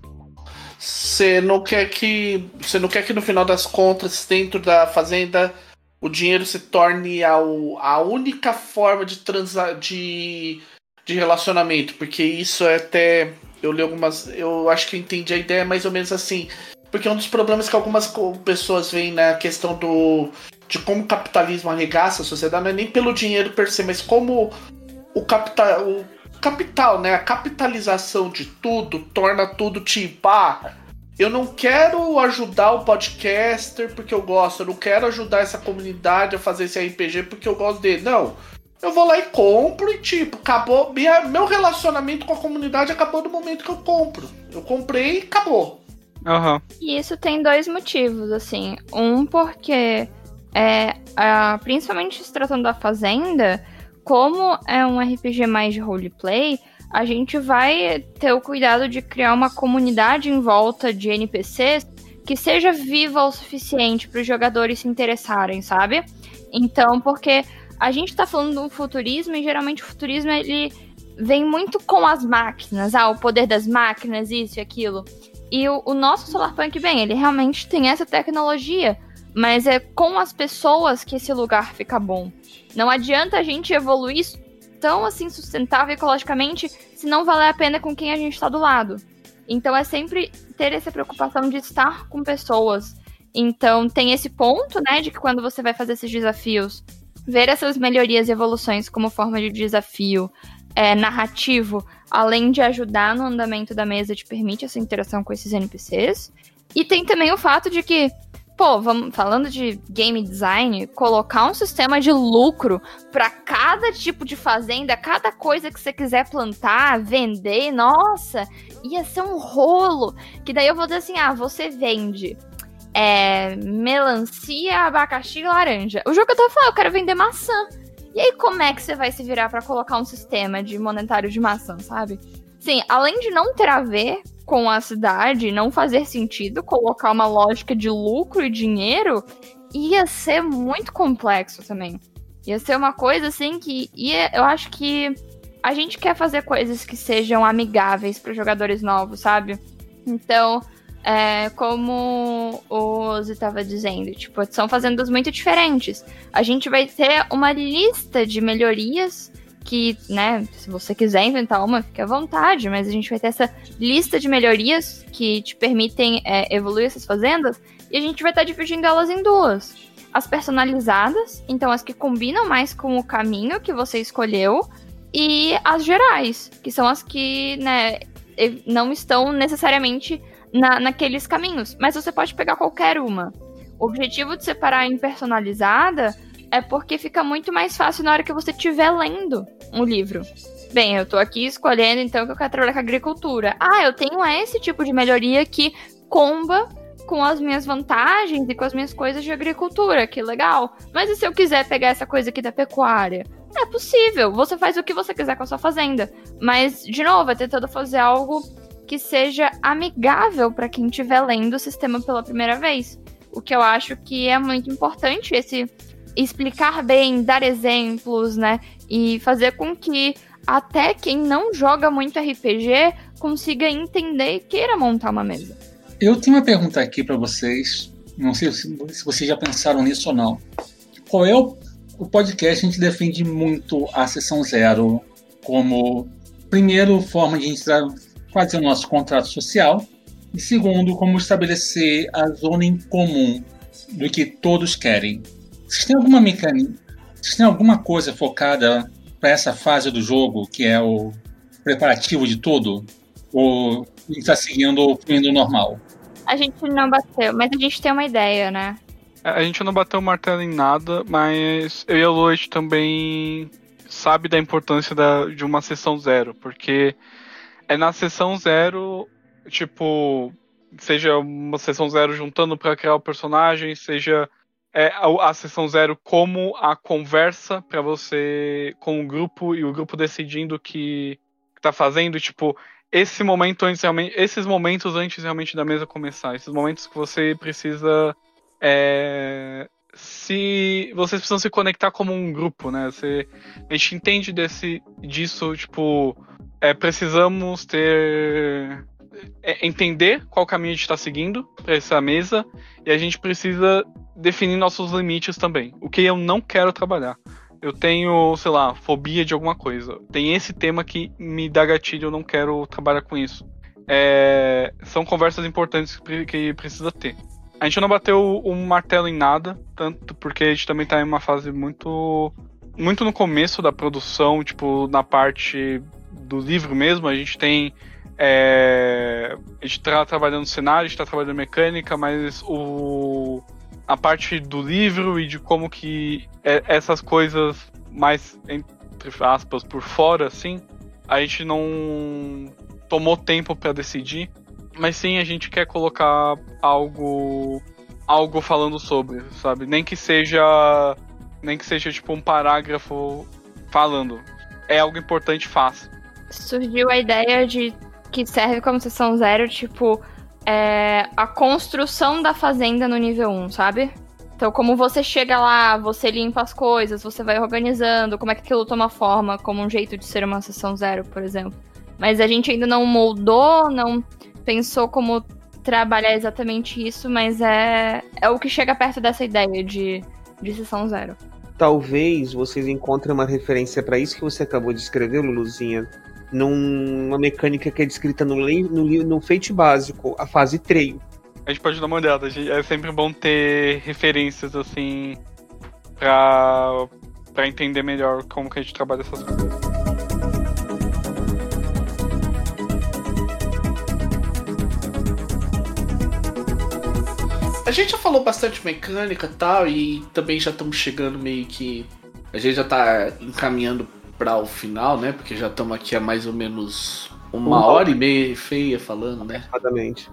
S2: Você não quer que. Você não quer que no final das contas, dentro da fazenda, o dinheiro se torne a, a única forma de transar de, de relacionamento. Porque isso é até. Eu li algumas. Eu acho que eu entendi a ideia mais ou menos assim. Porque um dos problemas que algumas pessoas veem na questão do de como o capitalismo arregaça a sociedade não é nem pelo dinheiro per se, mas como o capital, o capital, né, a capitalização de tudo torna tudo tipo, ah, eu não quero ajudar o podcaster porque eu gosto, eu não quero ajudar essa comunidade a fazer esse RPG porque eu gosto dele. Não. Eu vou lá e compro e tipo, acabou. Minha, meu relacionamento com a comunidade acabou no momento que eu compro. Eu comprei e acabou.
S4: Uhum.
S5: E isso tem dois motivos, assim. Um, porque é, principalmente se tratando da Fazenda, como é um RPG mais de roleplay, a gente vai ter o cuidado de criar uma comunidade em volta de NPCs que seja viva o suficiente para os jogadores se interessarem, sabe? Então, porque a gente está falando de um futurismo e geralmente o futurismo ele vem muito com as máquinas, ah, o poder das máquinas, isso e aquilo. E o, o nosso Solarpunk, bem, ele realmente tem essa tecnologia, mas é com as pessoas que esse lugar fica bom. Não adianta a gente evoluir tão assim sustentável ecologicamente se não valer a pena com quem a gente está do lado. Então é sempre ter essa preocupação de estar com pessoas. Então tem esse ponto, né, de que quando você vai fazer esses desafios, ver essas melhorias e evoluções como forma de desafio é, narrativo, além de ajudar no andamento da mesa, te permite essa interação com esses NPCs. E tem também o fato de que pô, vamos falando de game design, colocar um sistema de lucro para cada tipo de fazenda, cada coisa que você quiser plantar, vender, nossa, ia ser um rolo. Que daí eu vou dizer assim: ah, você vende é, melancia, abacaxi e laranja. O jogo eu tô falando, eu quero vender maçã. E aí, como é que você vai se virar para colocar um sistema de monetário de maçã, sabe? Sim, além de não ter a ver com a cidade, não fazer sentido colocar uma lógica de lucro e dinheiro, ia ser muito complexo também. Ia ser uma coisa assim que ia, eu acho que a gente quer fazer coisas que sejam amigáveis para jogadores novos, sabe? Então, é, como o Ozzy estava dizendo, tipo, são fazendas muito diferentes. A gente vai ter uma lista de melhorias que, né, se você quiser inventar uma, fique à vontade, mas a gente vai ter essa lista de melhorias que te permitem é, evoluir essas fazendas e a gente vai estar tá dividindo elas em duas. As personalizadas, então as que combinam mais com o caminho que você escolheu, e as gerais, que são as que, né, não estão necessariamente na, naqueles caminhos, mas você pode pegar qualquer uma. O objetivo de separar em personalizada é porque fica muito mais fácil na hora que você estiver lendo um livro. Bem, eu tô aqui escolhendo então que eu quero trabalhar com agricultura. Ah, eu tenho esse tipo de melhoria que comba com as minhas vantagens e com as minhas coisas de agricultura, que legal. Mas e se eu quiser pegar essa coisa aqui da pecuária? É possível, você faz o que você quiser com a sua fazenda. Mas, de novo, é tentando fazer algo que seja amigável para quem estiver lendo o sistema pela primeira vez. O que eu acho que é muito importante, esse explicar bem, dar exemplos, né? E fazer com que até quem não joga muito RPG consiga entender e queira montar uma mesa.
S1: Eu tenho uma pergunta aqui para vocês. Não sei se, vocês já pensaram nisso ou não. Qual é o, o podcast? A gente defende muito a sessão zero como primeiro forma de gente fazer o nosso contrato social e segundo como estabelecer a zona em comum do que todos querem. Vocês têm alguma mecânica? Vocês têm alguma coisa focada para essa fase do jogo, que é o preparativo de tudo? Ou está seguindo o fluindo normal?
S5: A gente não bateu, mas a gente tem uma ideia, né?
S4: A gente não bateu o martelo em nada, mas eu e a Loit também sabe da importância da, de uma sessão zero, porque é na sessão zero, tipo, seja uma sessão zero juntando para criar o personagem, seja é, a, a sessão zero como a conversa para você com o grupo e o grupo decidindo o que, que tá fazendo, tipo, esse momento antes realmente, esses momentos antes realmente da mesa começar, esses momentos que você precisa é, se vocês precisam se conectar como um grupo, né? A gente entende desse disso, tipo, é, precisamos ter é, entender qual caminho a gente está seguindo para essa mesa e a gente precisa definir nossos limites também. O que eu não quero trabalhar. Eu tenho, sei lá, fobia de alguma coisa. Tem esse tema que me dá gatilho, eu não quero trabalhar com isso. É, são conversas importantes que precisa ter. A gente não bateu um martelo em nada, tanto porque a gente também tá em uma fase muito muito no começo da produção, tipo, na parte do livro mesmo, a gente tem é, a gente tá trabalhando cenário, a gente tá trabalhando mecânica, mas o a parte do livro e de como que é, essas coisas mais entre aspas por fora assim, a gente não tomou tempo para decidir. Mas sim, a gente quer colocar algo algo falando sobre, sabe? Nem que seja nem que seja tipo um parágrafo falando. É algo importante, fácil.
S5: Surgiu a ideia de que serve como sessão zero, tipo, é, a construção da fazenda no nível 1, sabe? Então, como você chega lá, você limpa as coisas, você vai organizando, como é que aquilo toma forma, como um jeito de ser uma sessão zero, por exemplo. Mas a gente ainda não moldou, não pensou como trabalhar exatamente isso, mas é, é o que chega perto dessa ideia de, de sessão zero.
S3: Talvez vocês encontrem uma referência para isso que você acabou de escrever, Luluzinha, numa mecânica que é descrita no, no, no Fate básico, a fase treio.
S4: A gente pode dar uma olhada, é sempre bom ter referências assim pra entender melhor como que a gente trabalha essas coisas.
S2: A gente já falou bastante mecânica e tal, e também já estamos chegando meio que. A gente já está encaminhando para o final, né? Porque já estamos aqui há mais ou menos uma hora e meia feia falando, né?
S3: Exatamente.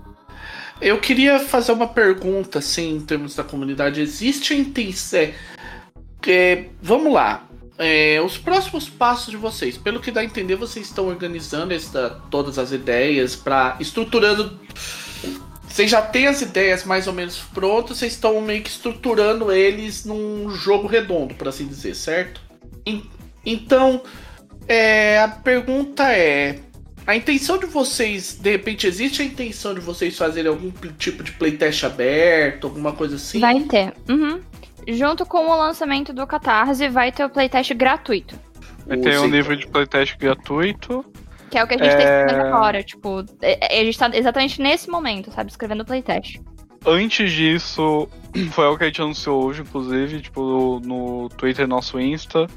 S2: Eu queria fazer uma pergunta, assim, em termos da comunidade. Existe a intenção. É, é, vamos lá. É, os próximos passos de vocês, pelo que dá a entender, vocês estão organizando esta, todas as ideias para estruturando vocês já têm as ideias mais ou menos prontas, vocês estão meio que estruturando eles num jogo redondo, por assim dizer, certo? Então, é, a pergunta é: a intenção de vocês, de repente, existe a intenção de vocês fazerem algum tipo de playtest aberto, alguma coisa assim?
S5: Vai ter. Uhum. Junto com o lançamento do Catarse, vai ter o playtest gratuito.
S4: Vai ter um livro de playtest gratuito.
S5: Que é o que a gente é... tá escrevendo agora. Tipo, é, é, a gente tá exatamente nesse momento, sabe? Escrevendo o playtest.
S4: Antes disso, [clears throat] foi algo que a gente anunciou hoje, inclusive, tipo, no Twitter nosso Insta.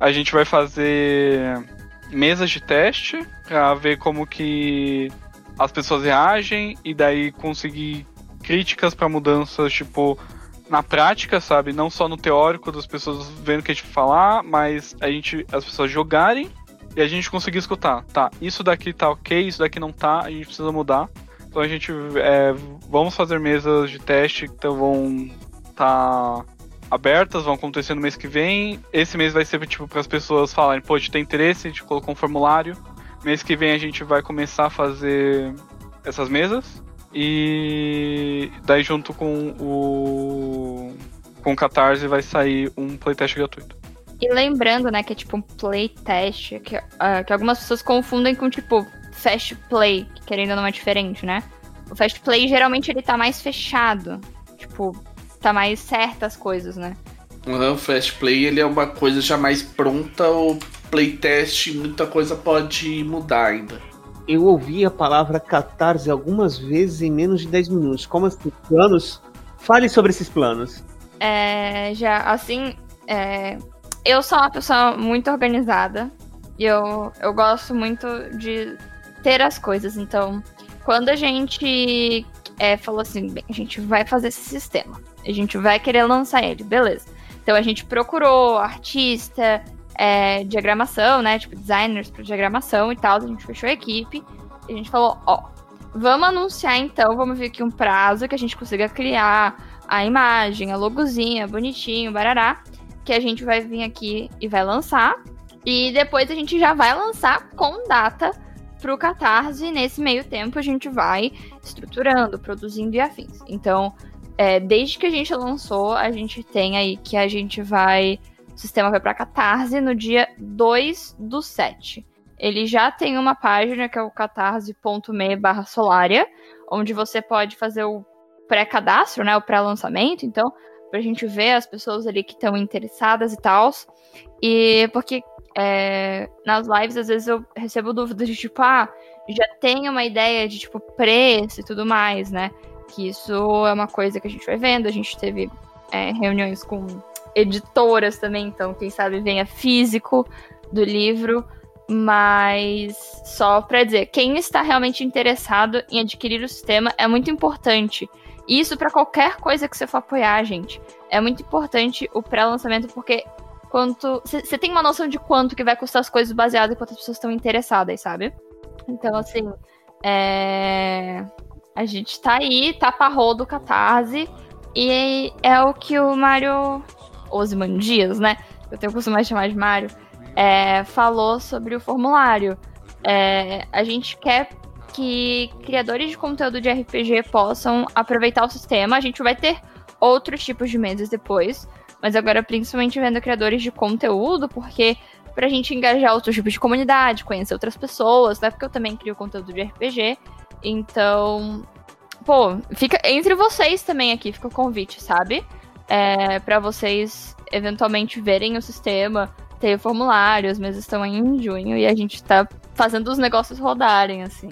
S4: A gente vai fazer mesas de teste pra ver como que as pessoas reagem e daí conseguir críticas para mudanças, tipo, na prática, sabe? Não só no teórico das pessoas vendo o que a gente falar, mas a gente, as pessoas jogarem e a gente conseguir escutar, tá, isso daqui tá ok, isso daqui não tá, a gente precisa mudar. Então a gente é, vamos fazer mesas de teste que vão estar tá abertas, vão acontecer no mês que vem. Esse mês vai ser tipo para as pessoas falarem, pô, a gente tem interesse, a gente colocou um formulário. Mês que vem a gente vai começar a fazer essas mesas. E daí junto com o com o Catarse vai sair um playtest gratuito.
S5: E lembrando, né, que é tipo um playtest, que, uh, que algumas pessoas confundem com, tipo, fast play, que querendo ou não é diferente, né? O fast play geralmente ele tá mais fechado. Tipo, tá mais certas coisas, né?
S2: Uhum, o fast play ele é uma coisa já mais pronta, o playtest muita coisa pode mudar ainda.
S3: Eu ouvi a palavra catarse algumas vezes em menos de 10 minutos. Como assim? Planos? Fale sobre esses planos.
S5: É, já, assim, é, eu sou uma pessoa muito organizada. E eu, eu gosto muito de ter as coisas. Então, quando a gente é, falou assim, bem, a gente vai fazer esse sistema. A gente vai querer lançar ele, beleza. Então a gente procurou artista, é, diagramação, né? Tipo, designers para diagramação e tal. A gente fechou a equipe. E a gente falou, ó, vamos anunciar então, vamos ver aqui um prazo que a gente consiga criar a imagem, a logozinha, bonitinho, barará. Que a gente vai vir aqui e vai lançar. E depois a gente já vai lançar com data para o Catarse. Nesse meio tempo a gente vai estruturando, produzindo e afins. Então, é, desde que a gente lançou, a gente tem aí que a gente vai. O sistema vai para Catarse no dia 2 do 7. Ele já tem uma página que é o catarse.me barra Solaria, onde você pode fazer o pré-cadastro, né? O pré-lançamento, então, pra gente ver as pessoas ali que estão interessadas e tal. E porque é, nas lives, às vezes, eu recebo dúvidas de tipo, ah, já tem uma ideia de tipo preço e tudo mais, né? Que isso é uma coisa que a gente vai vendo. A gente teve é, reuniões com editoras também, então quem sabe venha físico do livro. Mas só para dizer, quem está realmente interessado em adquirir o sistema é muito importante. Isso para qualquer coisa que você for apoiar, gente. É muito importante o pré-lançamento porque quanto você tem uma noção de quanto que vai custar as coisas baseado em quantas pessoas estão interessadas, sabe? Então, assim, é... a gente tá aí, tapa rodo, catarse, e é o que o Mário Osman Dias, né? Eu tenho costumado chamar de Mário, é, falou sobre o formulário. É, a gente quer que criadores de conteúdo de RPG possam aproveitar o sistema. A gente vai ter outros tipos de mesas depois, mas agora principalmente vendo criadores de conteúdo, porque pra gente engajar outros tipos de comunidade, conhecer outras pessoas, né? Porque eu também crio conteúdo de RPG. Então, pô, fica entre vocês também aqui, fica o convite, sabe? É, para vocês eventualmente verem o sistema, ter o formulário, as mesas estão em junho e a gente tá fazendo os negócios rodarem, assim.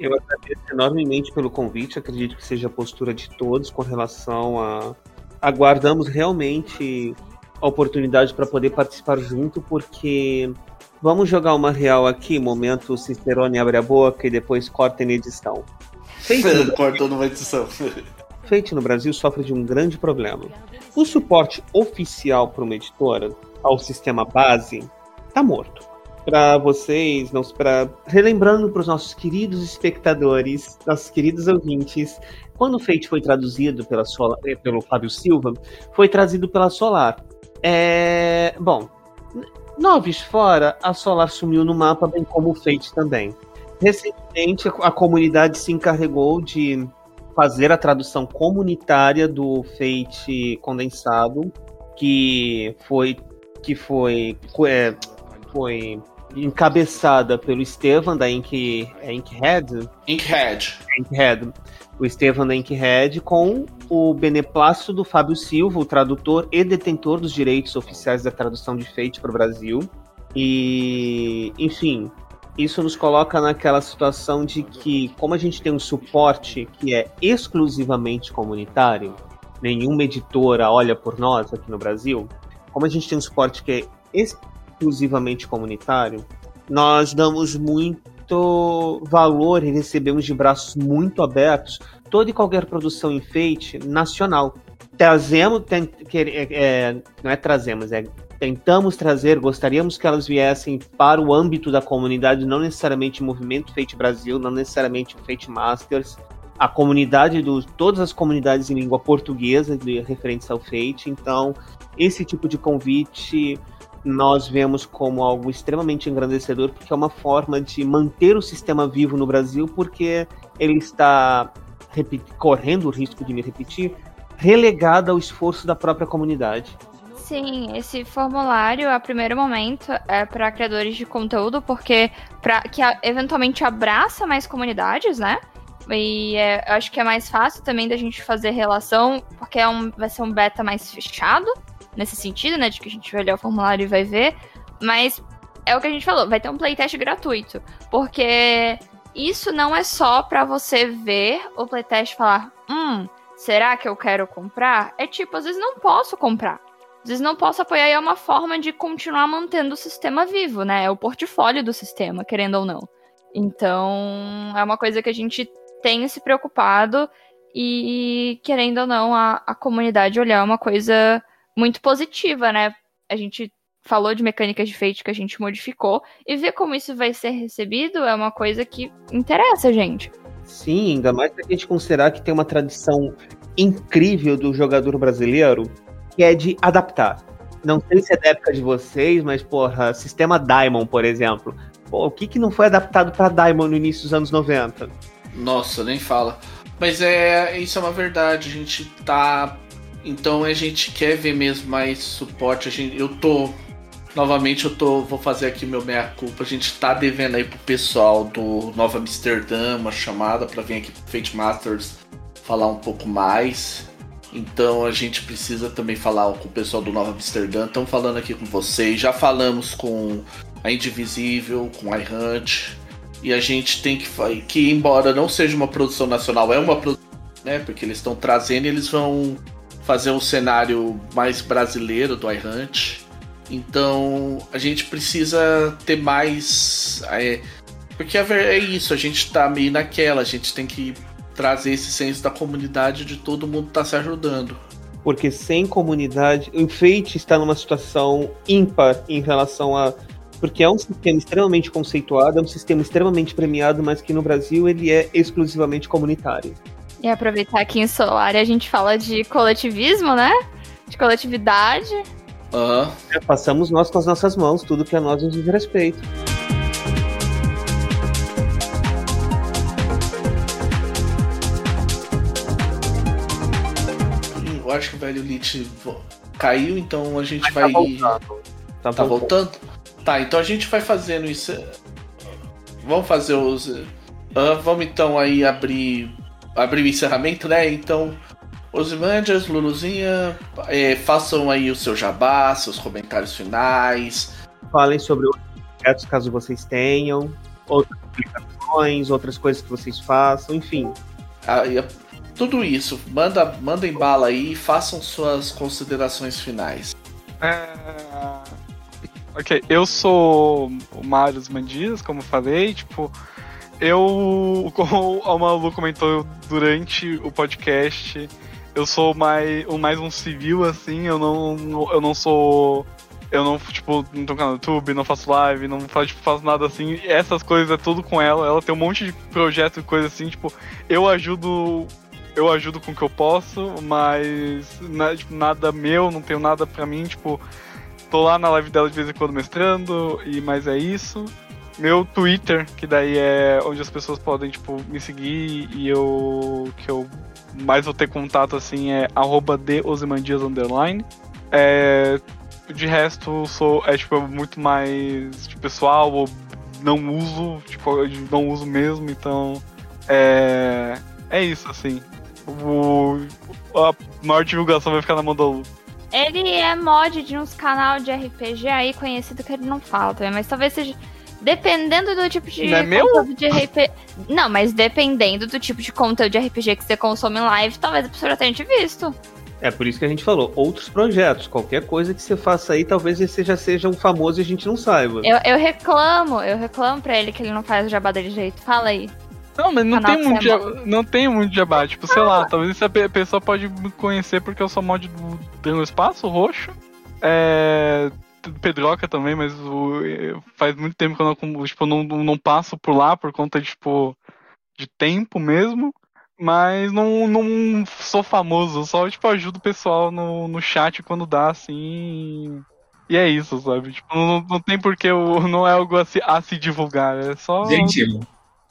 S3: Eu agradeço enormemente pelo convite, acredito que seja a postura de todos com relação a aguardamos realmente a oportunidade para poder participar junto, porque vamos jogar uma real aqui, momento Cicerone abre a boca e depois corta em edição.
S2: Feito cortou numa edição.
S3: Feito no Brasil sofre de um grande problema. O suporte oficial para uma editora ao sistema base está morto. Para vocês, não para relembrando para os nossos queridos espectadores, nossos queridos ouvintes, quando o Fate foi traduzido pela eh, pelo Fábio Silva, foi trazido pela Solar. É... Bom, noves fora, a Solar sumiu no mapa, bem como o Fate também. Recentemente, a comunidade se encarregou de fazer a tradução comunitária do Fate condensado, que foi que foi é, foi encabeçada pelo Estevan da Ink, é Inkhead.
S2: Inkhead.
S3: Inkhead o Estevam Denkhead, com o beneplácito do Fábio Silva, o tradutor e detentor dos direitos oficiais da tradução de Fate para o Brasil. E, enfim, isso nos coloca naquela situação de que, como a gente tem um suporte que é exclusivamente comunitário, nenhuma editora olha por nós aqui no Brasil, como a gente tem um suporte que é exclusivamente comunitário, nós damos muito valor e recebemos de braços muito abertos toda e qualquer produção em Fate nacional. Trazemos, tem, é, é, não é trazemos, é tentamos trazer, gostaríamos que elas viessem para o âmbito da comunidade, não necessariamente movimento Fate Brasil, não necessariamente Fate Masters, a comunidade dos todas as comunidades em língua portuguesa de referentes ao Fate. Então, esse tipo de convite nós vemos como algo extremamente engrandecedor, porque é uma forma de manter o sistema vivo no Brasil, porque ele está correndo o risco de me repetir, relegado ao esforço da própria comunidade.
S5: Sim, esse formulário, a primeiro momento, é para criadores de conteúdo, porque para que eventualmente abraça mais comunidades, né? E é, acho que é mais fácil também da gente fazer relação, porque é um, vai ser um beta mais fechado, nesse sentido, né? De que a gente vai olhar o formulário e vai ver. Mas é o que a gente falou, vai ter um playtest gratuito. Porque isso não é só para você ver o playtest e falar, hum, será que eu quero comprar? É tipo, às vezes não posso comprar. Às vezes não posso apoiar e é uma forma de continuar mantendo o sistema vivo, né? É o portfólio do sistema, querendo ou não. Então, é uma coisa que a gente tem se preocupado E, querendo ou não, a, a comunidade olhar uma coisa muito positiva, né? A gente falou de mecânicas de feito que a gente modificou e ver como isso vai ser recebido é uma coisa que interessa a gente.
S3: Sim, ainda mais se a gente considerar que tem uma tradição incrível do jogador brasileiro, que é de adaptar. Não sei se é da época de vocês, mas, porra, sistema Diamond, por exemplo. Pô, o que, que não foi adaptado para Diamond no início dos anos 90?
S2: Nossa, nem fala. Mas é, isso é uma verdade, a gente tá. Então a gente quer ver mesmo mais suporte. A gente, eu tô. Novamente eu tô. Vou fazer aqui meu meia-culpa. A gente tá devendo aí pro pessoal do Nova Amsterdã uma chamada para vir aqui pro Fate Masters falar um pouco mais. Então a gente precisa também falar com o pessoal do Nova Amsterdã. Estamos falando aqui com vocês. Já falamos com a Indivisível, com a iHunt. E a gente tem que que embora não seja uma produção nacional, é uma produção, né? Porque eles estão trazendo, eles vão fazer um cenário mais brasileiro do iHunt. Então a gente precisa ter mais. É, porque é isso, a gente tá meio naquela, a gente tem que trazer esse senso da comunidade de todo mundo tá se ajudando.
S3: Porque sem comunidade, o Fate está numa situação ímpar em relação a porque é um sistema extremamente conceituado, é um sistema extremamente premiado, mas que no Brasil ele é exclusivamente comunitário.
S5: E aproveitar aqui em Solar a gente fala de coletivismo, né? De coletividade.
S2: Uhum.
S3: É, passamos nós com as nossas mãos tudo que a nós nos diz respeito.
S2: Eu acho que o velho Lich caiu, então a gente vai. Tá voltando. Tá, tá voltando? Tá, então a gente vai fazendo isso. Vamos fazer os. Uh, vamos então aí abrir. Abrir o encerramento, né? Então. Osimandias, Luluzinha, é, façam aí o seu jabá, seus comentários finais.
S3: Falem sobre outros projetos caso vocês tenham, outras aplicações, outras coisas que vocês façam, enfim.
S2: Ah, tudo isso, manda, em bala aí e façam suas considerações finais.
S4: É... Ok, eu sou o Marius Mandias, como falei, tipo, eu, [laughs] como o Malu comentou durante o podcast, eu sou mais, mais um civil, assim, eu não, eu não sou. Eu não, tipo, não tô no YouTube, não faço live, não faço, tipo, faço nada assim. Essas coisas é tudo com ela. Ela tem um monte de projeto e coisa assim, tipo, eu ajudo. Eu ajudo com o que eu posso, mas na, tipo, nada meu, não tenho nada pra mim, tipo Tô lá na live dela de vez em quando mestrando, e mais é isso. Meu Twitter, que daí é onde as pessoas podem, tipo, me seguir e eu. que eu mais vou ter contato assim é arroba underline. É, de resto, sou, é tipo, muito mais tipo, pessoal, ou não uso, tipo, não uso mesmo, então. É. É isso, assim. O, a maior divulgação vai ficar na mão da Lu.
S5: Ele é mod de uns canal de RPG aí conhecido que ele não fala também, mas talvez seja. Dependendo do tipo de
S4: não é meu?
S5: de RPG. Não, mas dependendo do tipo de conteúdo de RPG que você consome em live, talvez a pessoa já tenha te visto.
S3: É por isso que a gente falou, outros projetos, qualquer coisa que você faça aí, talvez esse já seja um famoso e a gente não saiba.
S5: Eu, eu reclamo, eu reclamo pra ele que ele não faz o jabá dele direito. Fala aí.
S4: Não, mas não tem, muito jabá, não tem muito jabá. Tipo, sei lá, talvez a pessoa pode me conhecer porque eu sou mod do Dragão Espaço Roxo. É. Pedroca também, mas o, faz muito tempo que eu não, tipo, não, não passo por lá por conta de, tipo, de tempo mesmo. Mas não, não sou famoso, só tipo, ajudo o pessoal no, no chat quando dá, assim. E é isso, sabe? Tipo, não, não tem porque eu, [laughs] não é algo a se, a se divulgar, é só.
S1: Gente,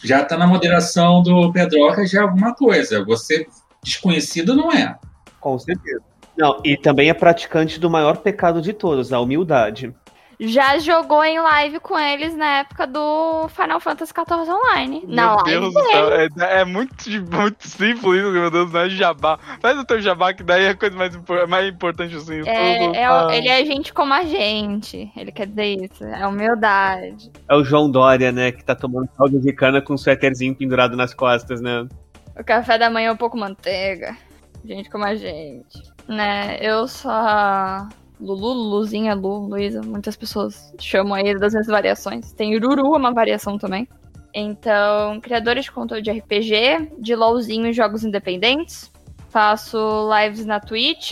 S1: já está na moderação do Pedroca, já é alguma coisa. Você desconhecido não é.
S3: Com certeza. Não, e também é praticante do maior pecado de todos, a humildade.
S5: Já jogou em live com eles na época do Final Fantasy XIV Online. Meu na
S4: Deus do céu, é, é, muito, muito simples isso, meu Deus, não é jabá. Faz o teu jabá, que daí é a coisa mais, mais importante assim.
S5: É, tudo, é, ah. Ele é gente como a gente. Ele quer dizer isso. É humildade.
S3: É o João Dória, né, que tá tomando caldo de cana com um suéterzinho pendurado nas costas, né?
S5: O café da manhã é um pouco manteiga. Gente como a gente. Né, eu só Lulu, Luluzinha, Lu, Luísa, muitas pessoas chamam ele das minhas variações. Tem Ururu, uma variação também. Então, criadores de conteúdo de RPG, de LOLzinho e jogos independentes. Faço lives na Twitch,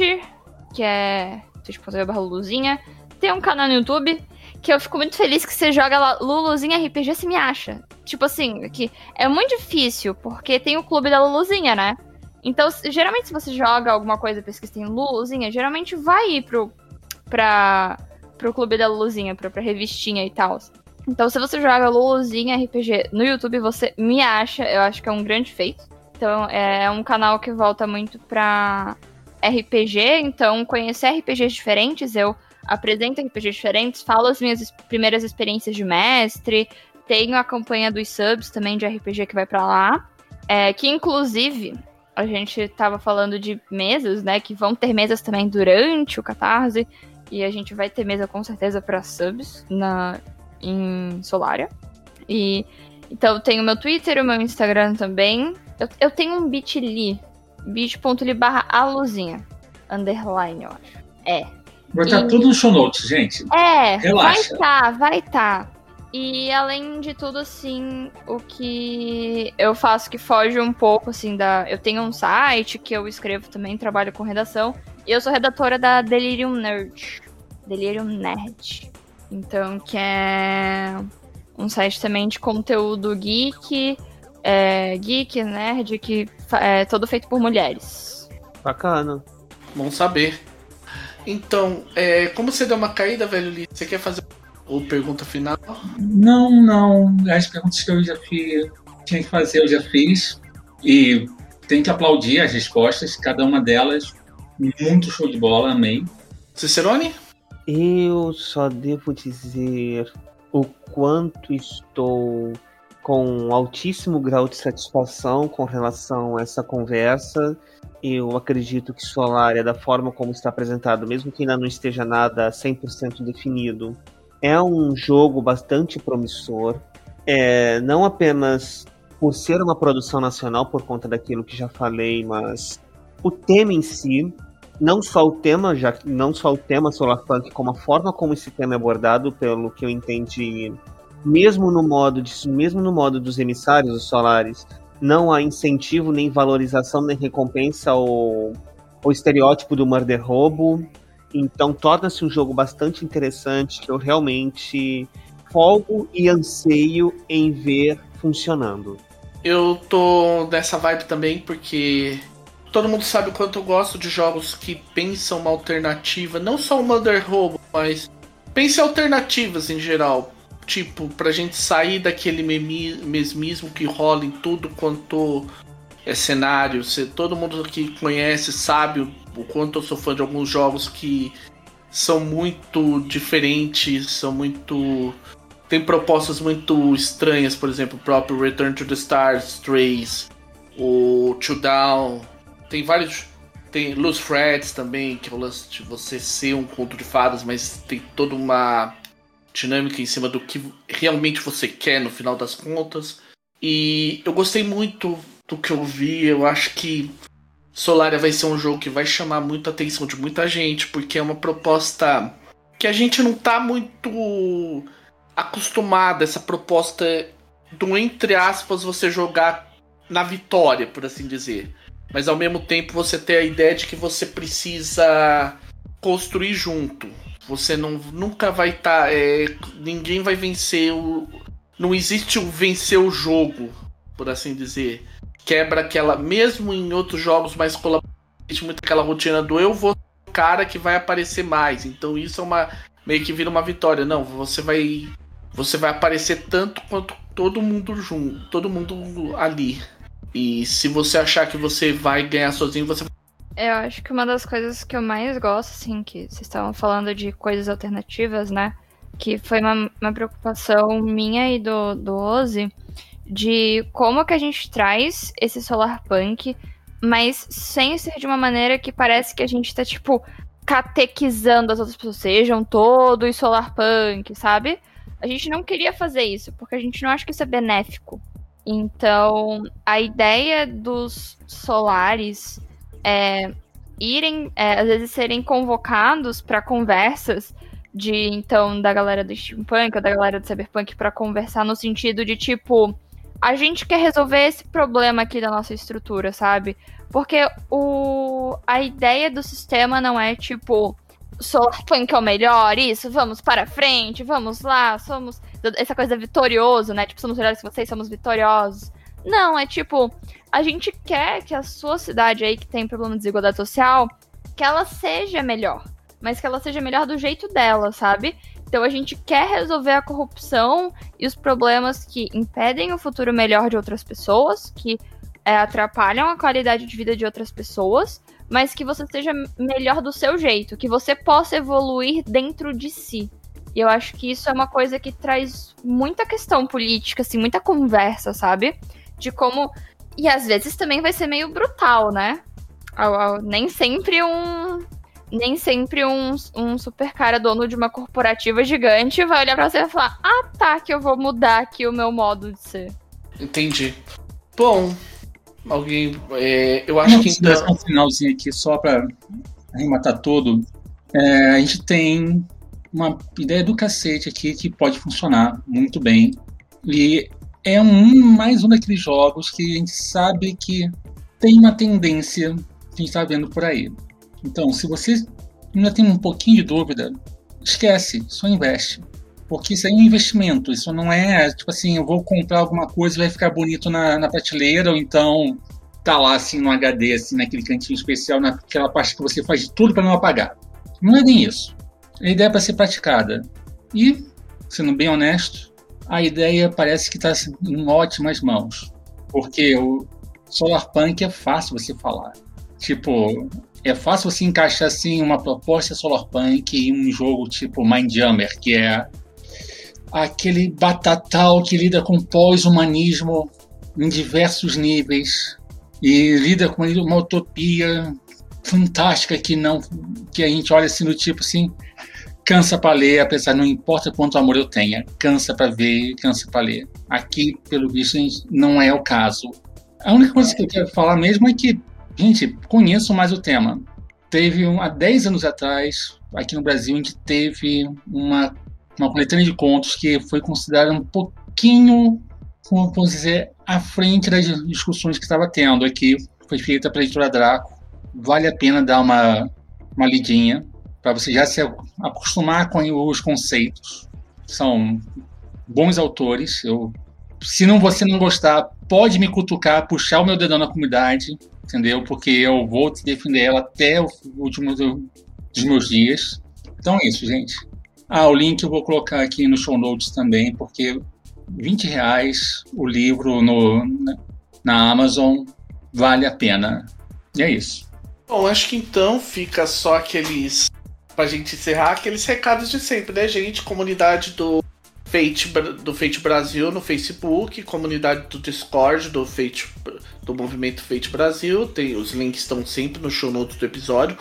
S5: que é twitch.tv. Tem um canal no YouTube que eu fico muito feliz que você joga lá Luluzinha RPG, você me acha. Tipo assim, que é muito difícil, porque tem o clube da Luluzinha, né? Então, geralmente, se você joga alguma coisa, pesquisa em Luluzinha, geralmente vai ir pro, pra, pro clube da Luluzinha, pra, pra revistinha e tal. Então, se você joga Luluzinha RPG no YouTube, você me acha. Eu acho que é um grande feito. Então, é um canal que volta muito pra RPG. Então, conhecer RPGs diferentes, eu apresento RPGs diferentes, falo as minhas primeiras experiências de mestre. Tenho a campanha dos subs também de RPG que vai para lá. É, que inclusive a gente tava falando de mesas, né? Que vão ter mesas também durante o Catarse. E a gente vai ter mesa com certeza para subs na, em Solaria. E então tenho meu Twitter, o meu Instagram também. Eu, eu tenho um bit.ly, bit.ly barra aluzinha, underline, eu acho. É.
S1: Vai estar tá tudo no show notes, gente.
S5: É,
S1: Relaxa.
S5: vai estar, tá, vai estar. Tá. E além de tudo, assim, o que eu faço que foge um pouco, assim, da. Eu tenho um site que eu escrevo também, trabalho com redação. E eu sou redatora da Delirium Nerd. Delirium Nerd. Então, que é um site também de conteúdo geek, é, geek, nerd, que é todo feito por mulheres.
S3: Bacana.
S2: Bom saber. Então, é, como você deu uma caída, velho Lee, você quer fazer ou pergunta final?
S1: Não, não. As perguntas que eu já fiz, tinha que fazer, eu já fiz. E tem que aplaudir as respostas, cada uma delas. Muito show de bola, amei.
S2: Cicerone?
S3: Eu só devo dizer o quanto estou com um altíssimo grau de satisfação com relação a essa conversa. Eu acredito que Solaria, da forma como está apresentado, mesmo que ainda não esteja nada 100% definido, é um jogo bastante promissor. É, não apenas por ser uma produção nacional, por conta daquilo que já falei, mas o tema em si, não só o tema, já não só o tema Solarpunk, como a forma como esse tema é abordado, pelo que eu entendi, mesmo no modo de, mesmo no modo dos emissários dos solares, não há incentivo nem valorização nem recompensa ao, ao estereótipo do murder roubo. Então torna-se um jogo bastante interessante que eu realmente folgo e anseio em ver funcionando.
S2: Eu tô nessa vibe também porque todo mundo sabe o quanto eu gosto de jogos que pensam uma alternativa, não só o Mother Robo, mas pense alternativas em geral. Tipo, pra gente sair daquele mesmismo que rola em tudo quanto é cenário. Se todo mundo que conhece sabe o quanto eu sou fã de alguns jogos que são muito diferentes, são muito. tem propostas muito estranhas, por exemplo, o próprio Return to the Stars 3, o Two Down, tem vários. Tem Loose Threads também, que é o lance de você ser um conto de fadas, mas tem toda uma dinâmica em cima do que realmente você quer no final das contas. E eu gostei muito do que eu vi, eu acho que Solaria vai ser um jogo que vai chamar muito a atenção de muita gente, porque é uma proposta que a gente não tá muito acostumado, essa proposta do entre aspas você jogar na vitória, por assim dizer. Mas ao mesmo tempo você ter a ideia de que você precisa construir junto. Você não, nunca vai estar. Tá, é, ninguém vai vencer o. Não existe o vencer o jogo, por assim dizer quebra aquela, mesmo em outros jogos mais colaborativos, muito aquela rotina do eu vou o cara que vai aparecer mais. Então isso é uma meio que vira uma vitória. Não, você vai você vai aparecer tanto quanto todo mundo junto, todo mundo ali. E se você achar que você vai ganhar sozinho, você
S5: eu acho que uma das coisas que eu mais gosto, assim, que vocês estavam falando de coisas alternativas, né? Que foi uma, uma preocupação minha e do, do Ozzy, de como que a gente traz esse solar punk, mas sem ser de uma maneira que parece que a gente tá, tipo, catequizando as outras pessoas, sejam todos solar punk, sabe? A gente não queria fazer isso, porque a gente não acha que isso é benéfico. Então, a ideia dos solares é irem, é, às vezes, serem convocados para conversas de, então, da galera do steampunk ou da galera do cyberpunk para conversar no sentido de, tipo, a gente quer resolver esse problema aqui da nossa estrutura, sabe? Porque o, a ideia do sistema não é tipo Solarpunk é o melhor, isso, vamos para frente, vamos lá, somos. Essa coisa vitorioso, né? Tipo, somos melhores que vocês, somos vitoriosos. Não, é tipo, a gente quer que a sua cidade aí que tem problema de desigualdade social, que ela seja melhor. Mas que ela seja melhor do jeito dela, sabe? Então a gente quer resolver a corrupção e os problemas que impedem o futuro melhor de outras pessoas, que é, atrapalham a qualidade de vida de outras pessoas, mas que você seja melhor do seu jeito, que você possa evoluir dentro de si. E eu acho que isso é uma coisa que traz muita questão política, assim, muita conversa, sabe? De como. E às vezes também vai ser meio brutal, né? Nem sempre um. Nem sempre um, um super cara dono de uma corporativa gigante vai olhar pra você e falar: Ah, tá, que eu vou mudar aqui o meu modo de ser.
S2: Entendi. Bom, Alguém. É, eu acho Não, que então.
S1: Um finalzinho aqui, só para arrematar tudo. É, a gente tem uma ideia do cacete aqui que pode funcionar muito bem. E é um mais um daqueles jogos que a gente sabe que tem uma tendência que a gente está vendo por aí. Então, se você ainda tem um pouquinho de dúvida, esquece, só investe. Porque isso é um investimento, isso não é tipo assim, eu vou comprar alguma coisa e vai ficar bonito na, na prateleira, ou então tá lá assim no HD, assim, naquele cantinho especial, naquela parte que você faz de tudo para não apagar. Não é nem isso. A ideia é para ser praticada. E, sendo bem honesto, a ideia parece que está em ótimas mãos. Porque o Solarpunk é fácil você falar. Tipo, é fácil você encaixar assim uma proposta Solarpunk em um jogo tipo Mindjammer, que é aquele batatal que lida com pós-humanismo em diversos níveis e lida com uma utopia fantástica que não que a gente olha assim no tipo assim cansa para ler apesar não importa quanto amor eu tenha cansa para ver cansa para ler. Aqui pelo visto não é o caso. A única coisa que eu quero falar mesmo é que gente conheço mais o tema teve um, há 10 anos atrás aqui no Brasil a gente teve uma uma coletânea de contos que foi considerada um pouquinho, como posso dizer, à frente das discussões que estava tendo aqui. Foi feita pela editora Draco. Vale a pena dar uma, uma lidinha para você já se acostumar com os conceitos. São bons autores. Eu, se não você não gostar, pode me cutucar, puxar o meu dedão na comunidade, entendeu? Porque eu vou te defender ela até o último dos meus dias. Então é isso, gente. Ah, o link eu vou colocar aqui no show notes também, porque 20 reais o livro no, na Amazon vale a pena. E é isso.
S2: Bom, acho que então fica só aqueles. Pra gente encerrar, aqueles recados de sempre, né, gente? Comunidade do Fate, do Fate Brasil no Facebook, comunidade do Discord do Fate, do movimento Fate Brasil. Tem, os links estão sempre no show notes do episódio.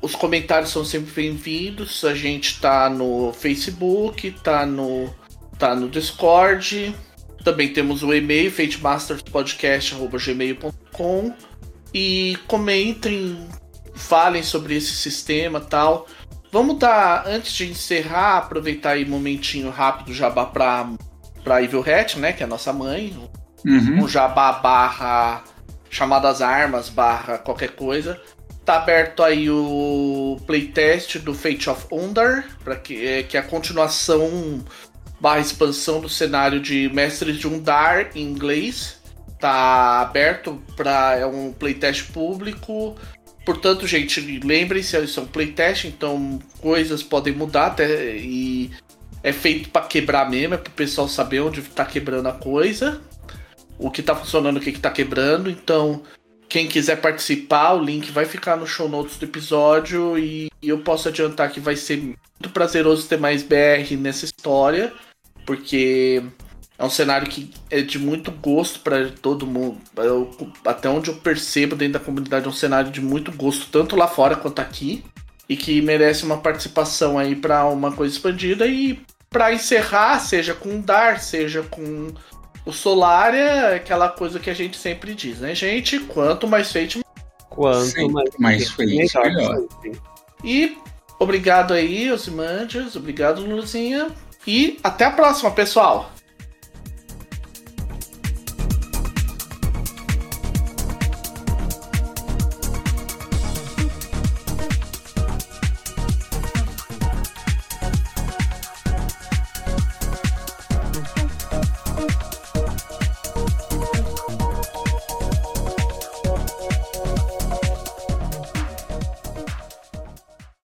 S2: Os comentários são sempre bem-vindos. A gente tá no Facebook, tá no, tá no Discord. Também temos o e-mail, fatemasterspodcast.gmail.com. E comentem, falem sobre esse sistema tal. Vamos dar, antes de encerrar, aproveitar aí um momentinho rápido jabá pra, pra Evil Hat, né? Que é a nossa mãe. Uhum. Um jabá barra chamadas armas, barra qualquer coisa. Tá aberto aí o playtest do Fate of Undar, para que, é, que é a continuação barra expansão do cenário de Mestres de Undar em inglês. Tá aberto para é um playtest público. Portanto, gente, lembrem-se, é um playtest, então coisas podem mudar até e é feito para quebrar mesmo, é pro pessoal saber onde tá quebrando a coisa, o que tá funcionando, o que, que tá quebrando. Então, quem quiser participar, o link vai ficar no show notes do episódio e eu posso adiantar que vai ser muito prazeroso ter mais BR nessa história, porque é um cenário que é de muito gosto para todo mundo. Eu, até onde eu percebo dentro da comunidade, é um cenário de muito gosto, tanto lá fora quanto aqui, e que merece uma participação aí para uma coisa expandida. E para encerrar, seja com Dar, seja com o Solar é aquela coisa que a gente sempre diz, né, gente? Quanto mais feito,
S3: quanto sempre mais, mais feito, melhor.
S2: E obrigado aí, Osimandias, obrigado, Luzinha. E até a próxima, pessoal!